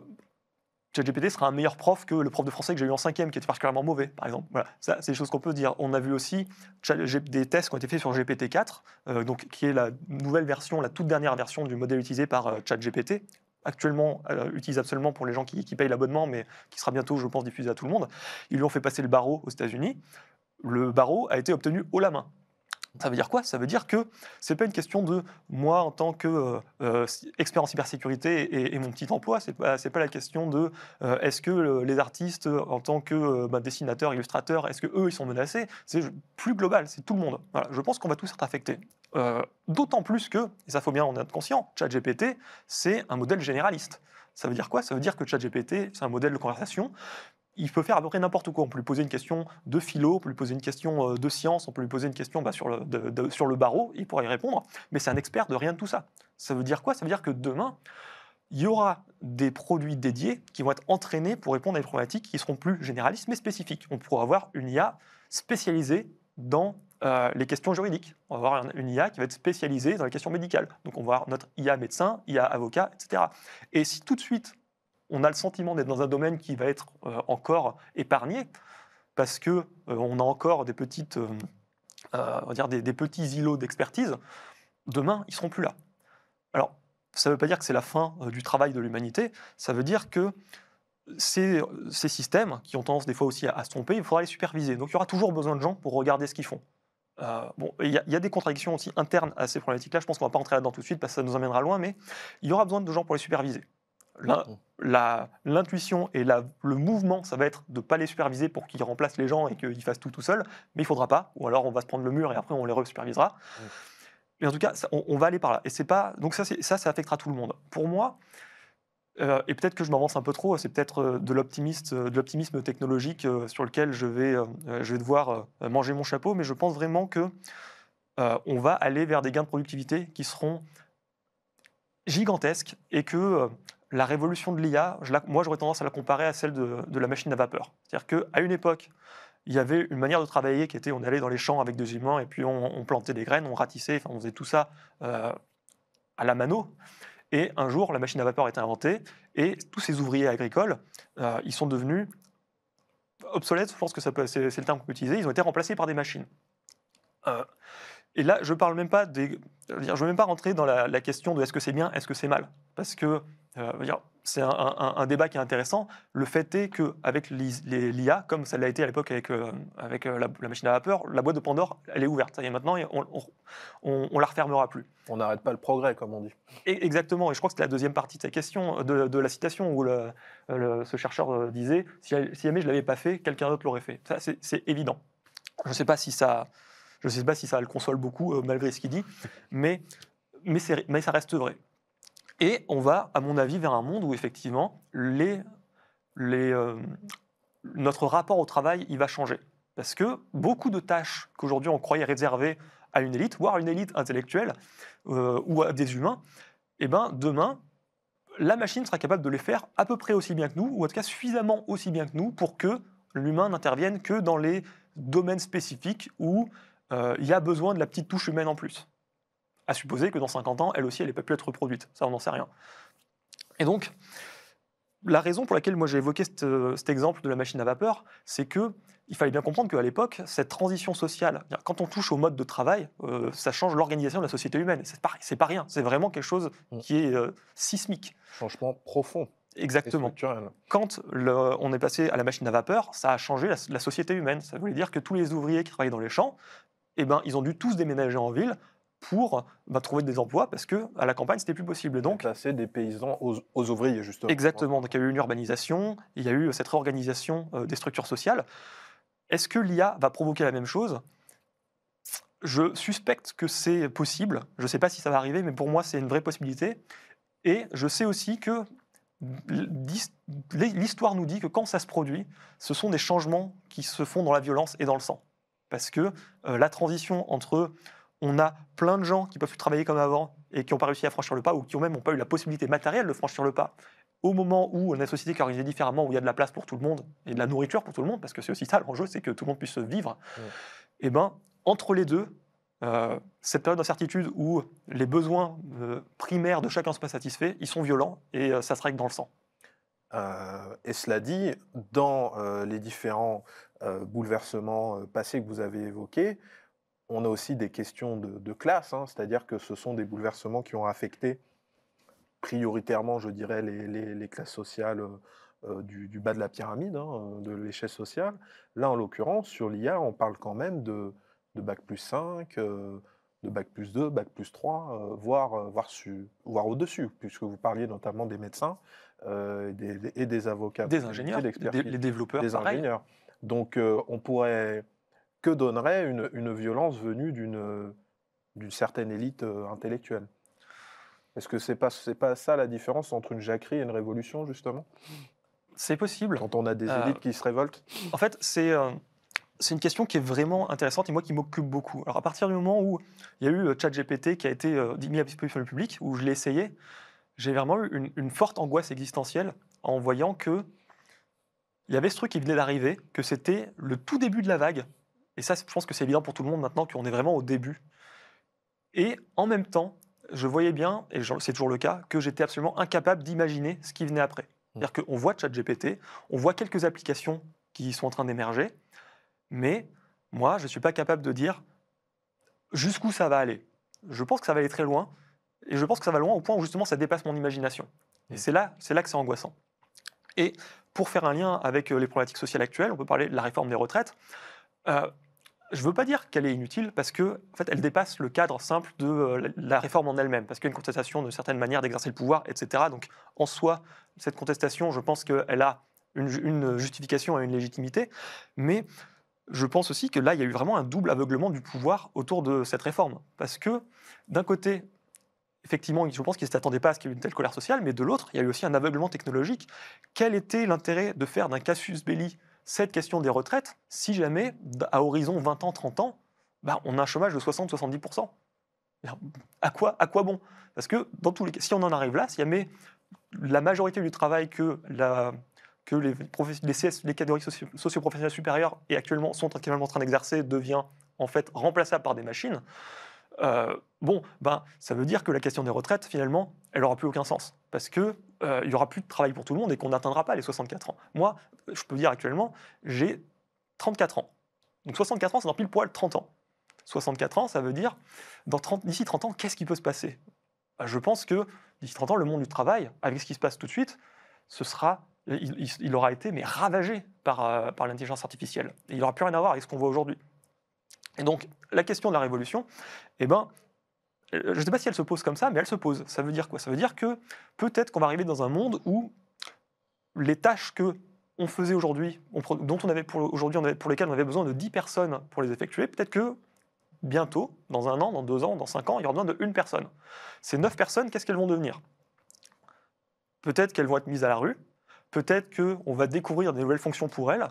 ChatGPT sera un meilleur prof que le prof de français que j'ai eu en cinquième, qui était particulièrement mauvais, par exemple. Voilà, ça, c'est des choses qu'on peut dire. On a vu aussi des tests qui ont été faits sur GPT-4, euh, donc, qui est la nouvelle version, la toute dernière version du modèle utilisé par ChatGPT, actuellement utilisable seulement pour les gens qui, qui payent l'abonnement, mais qui sera bientôt, je pense, diffusé à tout le monde. Ils lui ont fait passer le barreau aux États-Unis. Le barreau a été obtenu haut la main. Ça veut dire quoi? Ça veut dire que ce n'est pas une question de moi en tant qu'expert euh, euh en cybersécurité et, mon petit emploi. Ce n'est pas, pas, la question de euh, est-ce que euh, les artistes en tant que ben, dessinateurs, illustrateurs, est-ce qu'eux ils sont menacés? C'est plus global, c'est tout le monde. je pense qu'on va tous être affectés. D'autant plus que, et ça faut bien en être conscient, ChatGPT, c'est un modèle généraliste. Ça veut dire quoi? Ça veut dire que ChatGPT, c'est un modèle de conversation il peut faire à peu près n'importe quoi. On peut lui poser une question de philo, on peut lui poser une question euh, de science, on peut lui poser une question bah, sur, le, barreau, il pourra y répondre, mais c'est un expert de rien de tout ça. Ça veut dire quoi? Ça veut dire que demain, il y aura des produits dédiés qui vont être entraînés pour répondre à des problématiques qui seront plus généralistes mais spécifiques. On pourra avoir une IA spécialisée dans euh, les questions juridiques. On va avoir une IA qui va être spécialisée dans les questions médicales. Donc on va avoir notre IA médecin, IA avocat, etc. Et si tout de suite on a le sentiment d'être dans un domaine qui va être euh, encore épargné, parce qu'on euh, on a encore des, petites, euh, dire des, petits îlots d'expertise, demain, ils seront plus là. Alors, ça ne veut pas dire que c'est la fin du travail de l'humanité, ça veut dire que ces, systèmes, qui ont tendance des fois aussi à, se tromper, il faudra les superviser. Donc il y aura toujours besoin de gens pour regarder ce qu'ils font. bon, il y, y, a des contradictions aussi internes à ces problématiques-là. Je pense qu'on ne va pas entrer là-dedans tout de suite parce que ça nous emmènera loin, mais il y aura besoin de gens pour les superviser. L'intuition et le mouvement, ça va être de ne pas les superviser pour qu'ils remplacent les gens et qu'ils fassent tout tout seuls, mais il ne faudra pas, ou alors on va se prendre le mur et après on les resupervisera. Mais en tout cas, on, va aller par là. Et c'est pas donc ça, ça, ça affectera tout le monde. Pour moi, euh, et peut-être que je m'avance un peu trop, c'est peut-être euh, de l'optimisme technologique euh, sur lequel je vais, je vais devoir manger mon chapeau, mais je pense vraiment que on va aller vers des gains de productivité qui seront gigantesques et que la révolution de l'IA, moi j'aurais tendance à la comparer à celle de, la machine à vapeur. C'est-à-dire qu'à une époque, il y avait une manière de travailler qui était on allait dans les champs avec des humains et puis on, plantait des graines, on ratissait, enfin on faisait tout ça euh, à la mano. Et un jour, la machine à vapeur est inventée et tous ces ouvriers agricoles, euh, ils sont devenus obsolètes, je pense que c'est le terme qu'on peut utiliser, ils ont été remplacés par des machines. Euh, et là, je des, je ne veux même pas rentrer dans la, la question de est-ce que c'est bien, est-ce que c'est mal, parce que c'est un, débat qui est intéressant. Le fait est qu'avec l'IA, comme ça l'a été à l'époque avec, euh, avec euh, la, machine à vapeur, la boîte de Pandore, elle est ouverte. Et maintenant, on, ne la refermera plus. On n'arrête pas le progrès, comme on dit. exactement. Et je crois que c'était la deuxième partie de la question, de, la citation, où ce chercheur disait si, jamais je l'avais pas fait, quelqu'un d'autre l'aurait fait. Ça, c'est évident. Je ne sais pas si ça, je sais pas si ça le console beaucoup, malgré ce qu'il dit, mais, mais, mais ça reste vrai. Et on va, à mon avis, vers un monde où effectivement, euh, notre rapport au travail, il va changer. Parce que beaucoup de tâches qu'aujourd'hui on croyait réservées à une élite, voire à une élite intellectuelle euh, ou à des humains, eh ben, demain, la machine sera capable de les faire à peu près aussi bien que nous, ou en tout cas suffisamment aussi bien que nous pour que l'humain n'intervienne que dans les domaines spécifiques où euh, il y a besoin de la petite touche humaine en plus à supposer que dans 50 ans, elle aussi, elle n'ait pas pu être reproduite. Ça, on n'en sait rien. Et donc, la raison pour laquelle moi j'ai évoqué cet, exemple de la machine à vapeur, c'est que il fallait bien comprendre qu'à l'époque, cette transition sociale, quand on touche au mode de travail, euh, ça change l'organisation de la société humaine. C'est pas, pas rien, c'est vraiment quelque chose mm. qui est euh, sismique. Changement profond. Exactement. Quand on est passé à la machine à vapeur, ça a changé la, société humaine. Ça voulait dire que tous les ouvriers qui travaillaient dans les champs, eh ben, ils ont dû tous déménager en ville pour bah, trouver des emplois parce que à la campagne c'était plus possible. donc passer des paysans aux, ouvriers justement. Exactement. Donc il y a eu une urbanisation, il y a eu cette réorganisation euh, des structures sociales. Est-ce que l'IA va provoquer la même chose? Je suspecte que c'est possible. Je ne sais pas si ça va arriver, mais pour moi, c'est une vraie possibilité. Et je sais aussi que l'histoire nous dit que quand ça se produit, ce sont des changements qui se font dans la violence et dans le sang. Parce que euh, la transition entre on a plein de gens qui peuvent plus travailler comme avant et qui n'ont pas réussi à franchir le pas ou qui ont même pas eu la possibilité matérielle de franchir le pas, au moment où on a une société qui est organisée différemment, où il y a de la place pour tout le monde et de la nourriture pour tout le monde, parce que c'est aussi ça l'enjeu, c'est que tout le monde puisse vivre, et eh ben entre les deux, euh, cette période d'incertitude où les besoins euh, primaires de chacun ne sont pas satisfaits, ils sont violents et euh, ça se règle dans le sang. et cela dit, dans les différents bouleversements passés que vous avez évoqués, on a aussi des questions de, classe, hein, c'est-à-dire que ce sont des bouleversements qui ont affecté prioritairement, je dirais, les, classes sociales du, bas de la pyramide, hein, de l'échelle sociale. Là, en l'occurrence, sur l'IA, on parle quand même de, de bac plus 5, euh, de bac plus 2, bac plus 3, euh, voire, euh, voire, voire au-dessus, puisque vous parliez notamment des médecins et des, et, des, avocats. Des ingénieurs, des, les développeurs, des ingénieurs. Donc on pourrait... Que donnerait une, une violence venue d'une certaine élite intellectuelle? Est-ce que ce n'est pas, pas ça la différence entre une jacquerie et une révolution, justement? C'est possible. Quand on a des élites qui se révoltent? En fait, c'est c'est une question qui est vraiment intéressante et moi qui m'occupe beaucoup. Alors à partir du moment où il y a eu euh, ChatGPT qui a été euh, mis à disposition du public, où je l'ai essayé, j'ai vraiment eu une, forte angoisse existentielle en voyant que il y avait ce truc qui venait d'arriver, que c'était le tout début de la vague. Et ça, je pense que c'est évident pour tout le monde maintenant qu'on est vraiment au début. Et en même temps, je voyais bien, et c'est toujours le cas, que j'étais absolument incapable d'imaginer ce qui venait après. C'est-à-dire qu'on voit ChatGPT, on voit quelques applications qui sont en train d'émerger, mais moi, je ne suis pas capable de dire jusqu'où ça va aller. Je pense que ça va aller très loin, et je pense que ça va loin au point où justement ça dépasse mon imagination. Et mmh. c'est là, c'est là que c'est angoissant. Et pour faire un lien avec euh, les problématiques sociales actuelles, on peut parler de la réforme des retraites. Euh, je ne veux pas dire qu'elle est inutile parce que, en fait, elle dépasse le cadre simple de euh, la réforme en elle-même, parce qu'il y a une contestation de certaines manières d'exercer le pouvoir, etc. Donc, en soi, cette contestation, je pense qu'elle a une, une, justification et une légitimité, mais je pense aussi que là, il y a eu vraiment un double aveuglement du pouvoir autour de cette réforme. Parce que, d'un côté, effectivement, je pense qu'ils ne s'attendaient pas à ce qu'il y ait une telle colère sociale, mais de l'autre, il y a eu aussi un aveuglement technologique. Quel était l'intérêt de faire d'un casus belli cette question des retraites si jamais, à horizon 20 ans, 30 ans, bah, on a un chômage de 60-70% à quoi, à quoi bon? Parce que dans tous les cas, si on en arrive là, si jamais la majorité du travail que que les, les, catégories socio-professionnelles supérieures et actuellement sont actuellement en train d'exercer devient en fait remplaçable par des machines, euh, bon, ben, ça veut dire que la question des retraites, finalement, elle n'aura plus aucun sens. Parce qu'il euh, il n'y aura plus de travail pour tout le monde et qu'on n'atteindra pas les 64 ans. Moi, je peux dire actuellement, j'ai 34 ans. Donc 64 ans, c'est dans pile poil 30 ans. 64 ans, ça veut dire, d'ici 30 ans, qu'est-ce qui peut se passer? Ben, Je pense que d'ici 30 ans, le monde du travail, avec ce qui se passe tout de suite, ce sera il, aura été mais ravagé par, euh, par l'intelligence artificielle. Il n'aura plus rien à voir avec ce qu'on voit aujourd'hui. Et donc, la question de la révolution, eh ben, je ne sais pas si elle se pose comme ça, mais elle se pose. Ça veut dire quoi? Ça veut dire que peut-être qu'on va arriver dans un monde où les tâches que on faisait aujourd'hui, dont on avait pour aujourd'hui, pour lesquelles on avait besoin de 10 personnes pour les effectuer, peut-être que bientôt, dans un an, dans deux ans, dans cinq ans, il y aura besoin d'une personne. Ces neuf personnes, qu'est-ce qu'elles vont devenir? Peut-être qu'elles vont être mises à la rue, Peut-être qu'on va découvrir des nouvelles fonctions pour elle.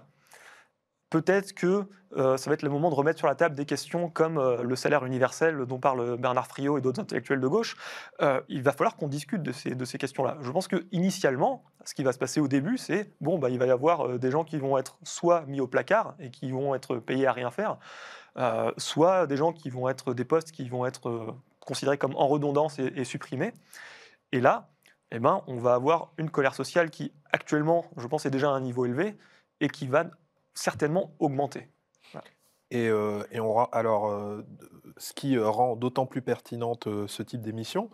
Peut-être que euh, ça va être le moment de remettre sur la table des questions comme euh, le salaire universel dont parle Bernard Friot et d'autres intellectuels de gauche. Euh, il va falloir qu'on discute de ces, questions-là. Je pense qu'initialement, ce qui va se passer au début, c'est bon, bah, il va y avoir des gens qui vont être soit mis au placard et qui vont être payés à rien faire, soit des gens qui vont être des postes qui vont être considérés comme en redondance et, et supprimés. Et là, eh ben, on va avoir une colère sociale qui, actuellement, je pense, est déjà à un niveau élevé et qui va certainement augmenter. Et, euh, on, alors, euh, ce qui euh, rend d'autant plus pertinente ce type d'émission,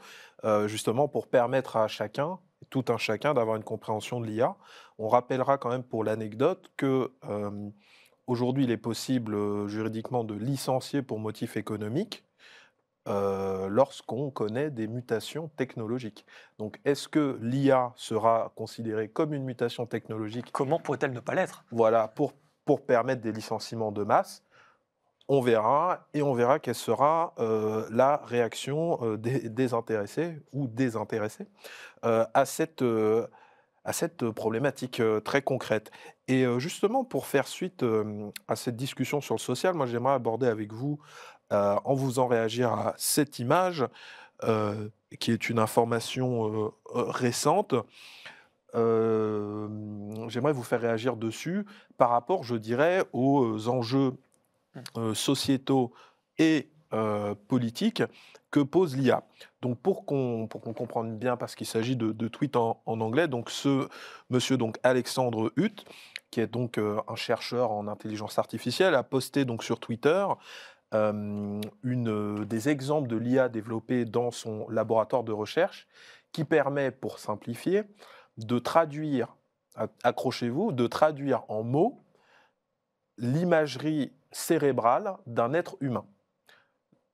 justement pour permettre à chacun, tout un chacun, d'avoir une compréhension de l'IA, on rappellera quand même pour l'anecdote que aujourd'hui, il est possible juridiquement de licencier pour motif économique euh, lorsqu'on connaît des mutations technologiques. Donc, est-ce que l'IA sera considérée comme une mutation technologique? Comment pourrait-elle ne pas l'être? Voilà, pour, pour permettre des licenciements de masse. on verra, et on verra quelle sera euh, la réaction euh, des, intéressés ou désintéressés euh, à cette, euh, à cette problématique très concrète. Et justement, pour faire suite à cette discussion sur le social, moi j'aimerais aborder avec vous, en vous en réagir à cette image, qui est une information récente. J'aimerais vous faire réagir dessus par rapport, je dirais, aux enjeux euh, sociétaux et politiques que pose l'IA. Donc pour qu'on qu'on comprenne bien, parce qu'il s'agit de, de tweets en, en anglais, donc ce monsieur donc Alexandre Hutt, qui est donc euh, un chercheur en intelligence artificielle, a posté donc sur Twitter euh, une, euh, des exemples de l'IA développée dans son laboratoire de recherche qui permet, pour simplifier, de traduire, accrochez-vous, de traduire en mots l'imagerie cérébrale d'un être humain.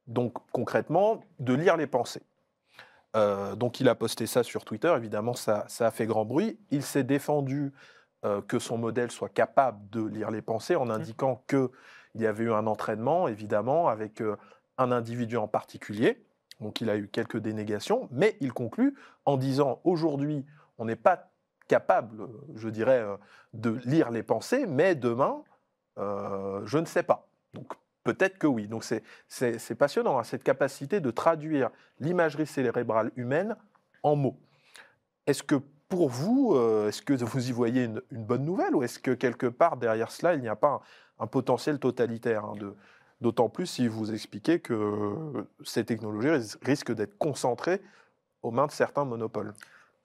Donc concrètement, de lire les pensées. Euh, donc il a posté ça sur Twitter, évidemment ça, ça a fait grand bruit. Il s'est défendu euh, que son modèle soit capable de lire les pensées en indiquant qu'il y avait eu un entraînement, évidemment, avec euh, un individu en particulier. Donc il a eu quelques dénégations, mais il conclut en disant aujourd'hui, on n'est pas capable, je dirais, euh, de lire les pensées, mais demain, euh, je ne sais pas. Donc peut-être que oui. Donc c'est- passionnant, hein, cette capacité de traduire l'imagerie cérébrale humaine en mots. Est-ce que pour vous, euh, est-ce que vous y voyez une, bonne nouvelle ou est-ce que quelque part derrière cela, il n'y a pas un, potentiel totalitaire hein, D'autant plus si vous expliquez que ces technologies ris- risquent d'être concentrées aux mains de certains monopoles?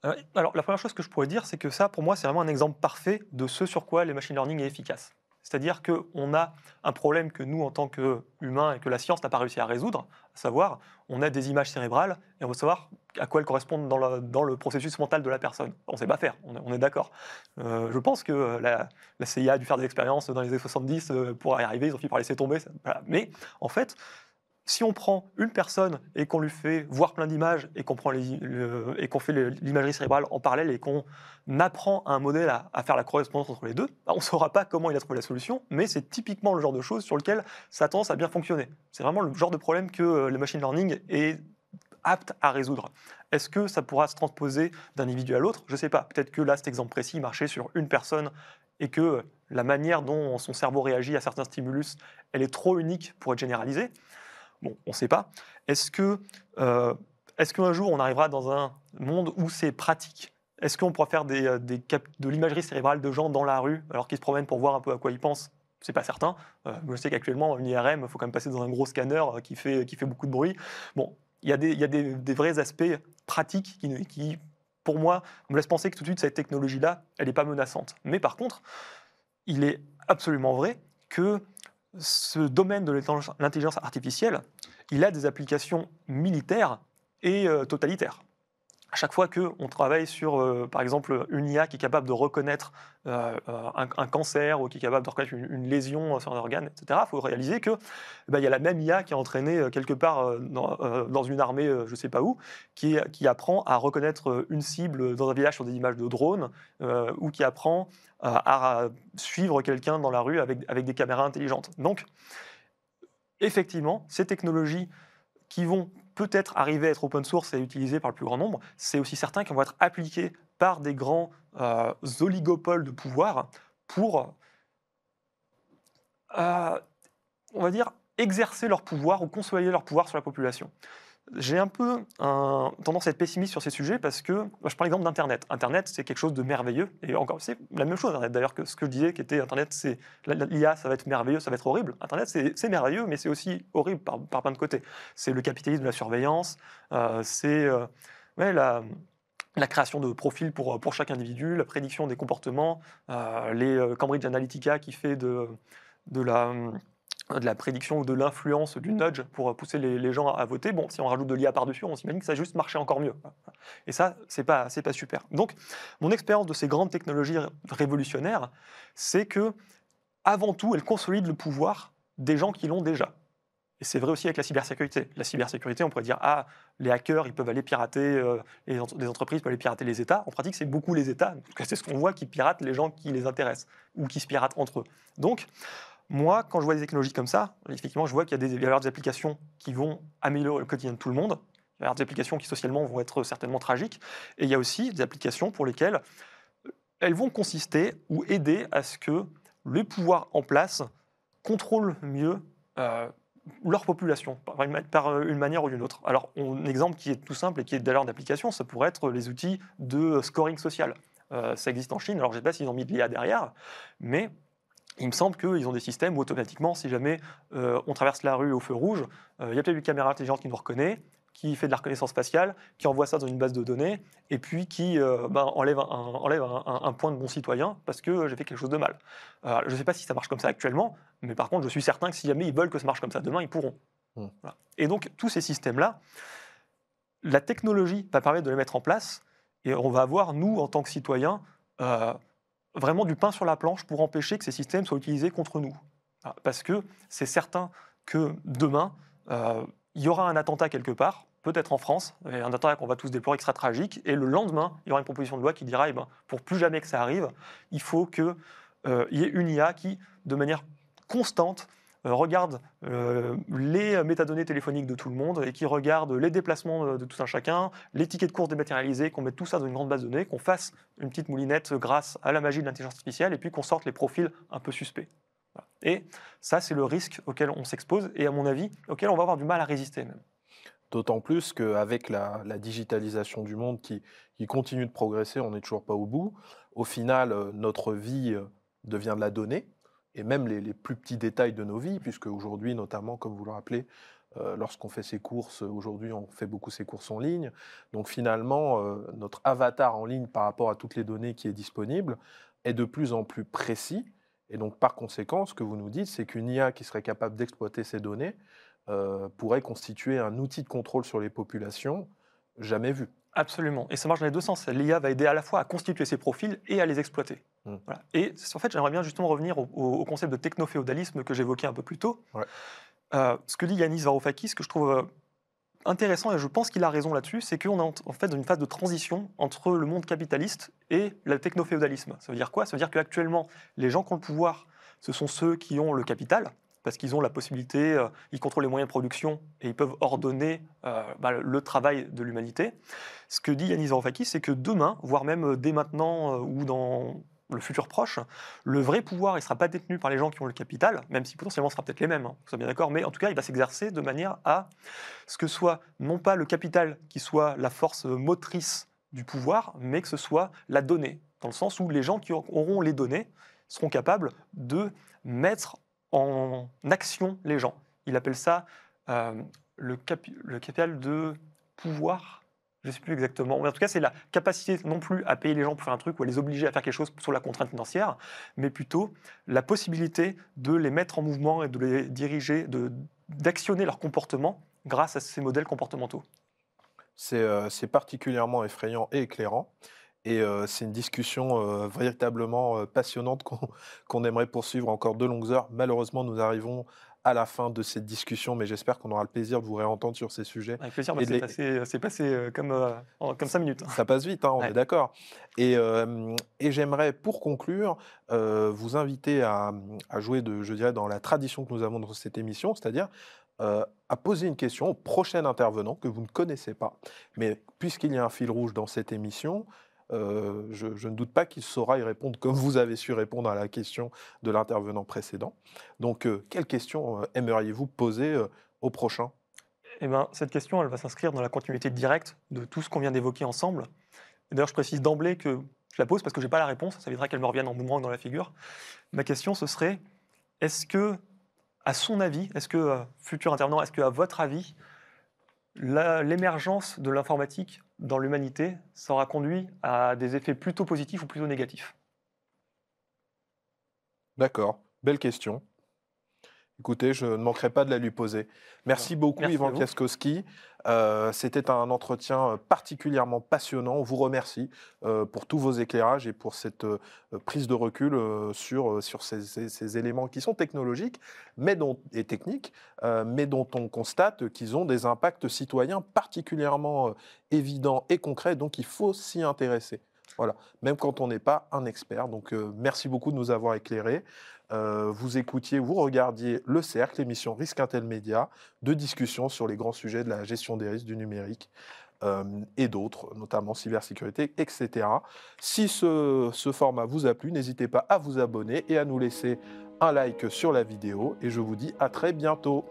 Euh, Alors, la première chose que je pourrais dire, c'est que ça, pour moi, c'est vraiment un exemple parfait de ce sur quoi les machine learning est efficace. C'est-à-dire qu'on a un problème que nous, en tant qu'humains et que la science n'a pas réussi à résoudre, à savoir, on a des images cérébrales et on veut savoir à quoi elles correspondent dans, le processus mental de la personne. On ne sait pas faire, on est, d'accord. Euh, je pense que la, CIA a dû faire des expériences dans les années 70 euh, pour y arriver, ils ont fini par laisser tomber. Mais en fait, si on prend une personne et qu'on lui fait voir plein d'images et qu'on fait l'imagerie cérébrale en parallèle et qu'on apprend à un modèle à, à faire la correspondance entre les deux, bah, on ne saura pas comment il a trouvé la solution, mais c'est typiquement le genre de choses sur lequel ça a tendance à bien fonctionner. C'est vraiment le genre de problème que euh, le machine learning est apte à résoudre. Est-ce que ça pourra se transposer d'un individu à l'autre? Je ne sais pas. Peut-être que là, cet exemple précis marchait sur une personne et que la manière dont son cerveau réagit à certains stimulus, elle est trop unique pour être généralisée. Bon, on ne sait pas. Est-ce que, euh, est-ce qu'un jour on arrivera dans un monde où c'est pratique? Est-ce qu'on pourra faire des, euh, de l'imagerie cérébrale de gens dans la rue alors qu'ils se promènent pour voir un peu à quoi ils pensent? C'est pas certain. Euh, je sais qu'actuellement, une IRM, il faut quand même passer dans un gros scanner qui fait, qui fait beaucoup de bruit. Bon, il y a des, y a des vrais aspects pratiques qui, qui, pour moi, me laissent penser que tout de suite, cette technologie-là, elle n'est pas menaçante. Mais par contre, il est absolument vrai que ce domaine de l'intelligence- artificielle, il a des applications militaires et euh, totalitaires. À chaque fois qu'on travaille sur, euh, par exemple, une IA qui est capable de reconnaître euh, euh, un, cancer ou qui est capable de reconnaître une, lésion sur un organe, etc., il faut réaliser qu'il ben, il y a la même IA qui est entraînée quelque part dans, une armée, je ne sais pas où, qui, apprend à reconnaître une cible dans un village sur des images de drones, ou qui apprend à, à suivre quelqu'un dans la rue avec, avec des caméras intelligentes. Donc, effectivement, ces technologies qui vont peut-être arriver à être open source et utilisées par le plus grand nombre, c'est aussi certain qu'elles vont être appliquées par des grands euh, oligopoles de pouvoir pour, euh, on va dire, exercer leur pouvoir ou consolider leur pouvoir sur la population. J'ai un peu tendance à être pessimiste sur ces sujets parce que bah, je prends l'exemple d'Internet. Internet, c'est quelque chose de merveilleux. Et encore, c'est la même chose, d'ailleurs, que ce que je disais, qui était Internet, c'est l'IA, ça va être merveilleux, ça va être horrible. Internet, c'est merveilleux, mais c'est aussi horrible par, plein de côtés. C'est le capitalisme de la surveillance, euh, c'est euh, la, création de profils pour, chaque individu, la prédiction des comportements, euh, les Cambridge Analytica qui fait de la de la prédiction ou de l'influence du nudge pour pousser les, gens à voter. Bon, si on rajoute de l'IA par-dessus, on s'imagine que ça a juste marché encore mieux. Et ça, c'est pas, c'est pas super. Donc, mon expérience de ces grandes technologies révolutionnaires, c'est que, avant tout, elles consolident le pouvoir des gens qui l'ont déjà. Et c'est vrai aussi avec la cybersécurité. La cybersécurité, on pourrait dire, ah, les hackers, ils peuvent aller pirater, euh, les, ent- les entreprises peuvent aller pirater les États. En pratique, c'est beaucoup les États, c'est ce qu'on voit, qui piratent les gens qui les intéressent, ou qui se piratent entre eux. Donc, moi, quand je vois des technologies comme ça, effectivement, je vois qu'il y a des, applications qui vont améliorer le quotidien de tout le monde. Il y avoir des applications qui socialement vont être certainement tragiques. Et il y a aussi des applications pour lesquelles euh, elles vont consister ou aider à ce que les pouvoirs en place contrôlent mieux euh, leur population, par une, une manière ou d'une autre. Alors, un exemple qui est tout simple et qui est d'ailleurs d'application, ça pourrait être les outils de scoring social. Euh, ça existe en Chine, alors je ne sais pas s'ils ont mis de l'IA derrière, mais il me semble qu'ils ont des systèmes où automatiquement, si jamais euh, on traverse la rue au feu rouge, euh, il y a peut-être une caméra intelligente qui nous reconnaît, qui fait de la reconnaissance faciale, qui envoie ça dans une base de données, et puis qui euh, ben, enlève, un, enlève un, un- un point de bon citoyen parce que j'ai fait quelque chose de mal. Je ne sais pas si ça marche comme ça actuellement, mais par contre, je suis certain que si jamais ils veulent que ça marche comme ça demain, ils pourront. Voilà. Et donc, tous ces systèmes-là, la technologie va permettre de les mettre en place, et on va avoir, nous, en tant que citoyens, vraiment du pain sur la planche pour empêcher que ces systèmes soient utilisés contre nous. Ah, Parce que c'est certain que demain, euh, il y aura un attentat quelque part, peut-être en France, un attentat qu'on va tous déplorer sera tragique, et le lendemain, il y aura une proposition de loi qui dira, eh ben, pour plus jamais que ça arrive, il faut qu'il y ait une IA qui, de manière constante, euh, regarde euh, les métadonnées téléphoniques de tout le monde et qui regarde les déplacements de, de tout un chacun, les tickets de course dématérialisés, qu'on mette tout ça dans une grande base de données, qu'on fasse une petite moulinette grâce à la magie de l'intelligence artificielle et puis qu'on sorte les profils un peu suspects. Et ça, c'est le risque auquel on s'expose et à mon avis, auquel on va avoir du mal à résister même. D'autant plus qu'avec la, digitalisation du monde qui, qui continue de progresser, on n'est toujours pas au bout. Au final, euh, notre vie euh, devient de la donnée, et même les, plus petits détails de nos vies, puisque aujourd'hui, notamment, comme vous le rappelez, euh, lorsqu'on fait ses courses, aujourd'hui, on fait beaucoup ses courses en ligne. Donc finalement, euh, notre avatar en ligne par rapport à toutes les données qui est disponible est de plus en plus précis. Et donc, par conséquent, ce que vous nous dites, c'est qu'une IA qui serait capable d'exploiter ces données euh, pourrait constituer un outil de contrôle sur les populations jamais vu. Absolument. Et ça marche dans les deux sens. L'IA va aider à la fois à constituer ces profils et à les exploiter. Mm. Voilà. Et en fait, j'aimerais bien justement revenir au, concept de technoféodalisme que j'évoquais un peu plus tôt. Ouais. Euh, ce que dit Yanis Varoufakis, ce que je trouve euh, intéressant, et je pense qu'il a raison là-dessus, c'est qu'on est en fait dans une phase de transition entre le monde capitaliste et le technoféodalisme. Ça veut dire quoi? Ça veut dire qu'actuellement, les gens qui ont le pouvoir, ce sont ceux qui ont le capital, parce qu'ils ont la possibilité, euh, ils contrôlent les moyens de production et ils peuvent ordonner euh, bah, le travail de l'humanité. Ce que dit Yanis Varoufakis, c'est que demain, voire même euh, dès maintenant ou dans le futur proche, le vrai pouvoir, ne sera pas détenu par les gens qui ont le capital, même si potentiellement ce sera peut-être les mêmes, hein, soit bien d'accord, mais en tout cas, il va s'exercer de manière à ce que soit non pas le capital qui soit la force motrice du pouvoir, mais que ce soit la donnée, dans le sens où les gens qui auront les données seront capables de mettre en action les gens. Il appelle ça euh, le, capi- le capital de pouvoir. Je ne sais plus exactement. Mais en tout cas, c'est la capacité non plus à payer les gens pour faire un truc ou à les obliger à faire quelque chose sur la contrainte financière, mais plutôt la possibilité de les mettre en mouvement et de les diriger, d'actionner leur comportement grâce à ces modèles comportementaux. C'est euh, particulièrement effrayant et éclairant. Et euh, c'est une discussion euh, véritablement euh, passionnante qu'on qu'on aimerait poursuivre encore de longues heures. Malheureusement, nous arrivons à la fin de cette discussion, mais j'espère qu'on aura le plaisir de vous réentendre sur ces sujets. Avec plaisir, mais de c'est les- passé, c'est passé euh, comme, comme cinq minutes. Ça passe vite, hein, on Ouais. est d'accord. Et, et j'aimerais, pour conclure, vous inviter à, à jouer, de, je dirais, dans la tradition que nous avons dans cette émission, c'est-à-dire euh, à poser une question au prochain intervenant que vous ne connaissez pas. Mais puisqu'il y a un fil rouge dans cette émission, euh, je, ne doute pas qu'il saura y répondre comme vous avez su répondre à la question de l'intervenant précédent. Donc, euh, quelle question euh, aimeriez-vous poser euh, au prochain? Eh ben, cette question, elle va s'inscrire dans la continuité directe de tout ce qu'on vient d'évoquer ensemble. D'ailleurs, je précise d'emblée que je la pose parce que je n'ai pas la réponse. Ça évitera qu'elle me revienne en boomerang dans la figure. Ma question, ce serait est-ce que, à son avis, est-ce que, futur intervenant, est-ce que, à votre avis, l'émergence de l'informatique dans l'humanité, ça aura conduit à des effets plutôt positifs ou plutôt négatifs D'accord, belle question. Écoutez, je ne manquerai pas de la lui poser. Merci beaucoup, Merci vous. Kaskowski. Euh, C'était un entretien particulièrement passionnant. On vous remercie euh, pour tous vos éclairages et pour cette euh, prise de recul euh, sur, euh, sur ces, ces- ces éléments qui sont technologiques mais dont, et techniques, euh, mais dont on constate qu'ils ont des impacts citoyens particulièrement euh, évidents et concrets, donc il faut s'y intéresser. Voilà, même quand on n'est pas un expert. Donc euh, merci beaucoup de nous avoir éclairés. Euh, vous écoutiez, vous regardiez Le Cercle, l'émission Risque Intel Média, de discussion sur les grands sujets de la gestion des risques du numérique euh, et d'autres, notamment cybersécurité, etc. Si ce, ce format vous a plu, n'hésitez pas à vous abonner et à nous laisser un like sur la vidéo. Et je vous dis à très bientôt.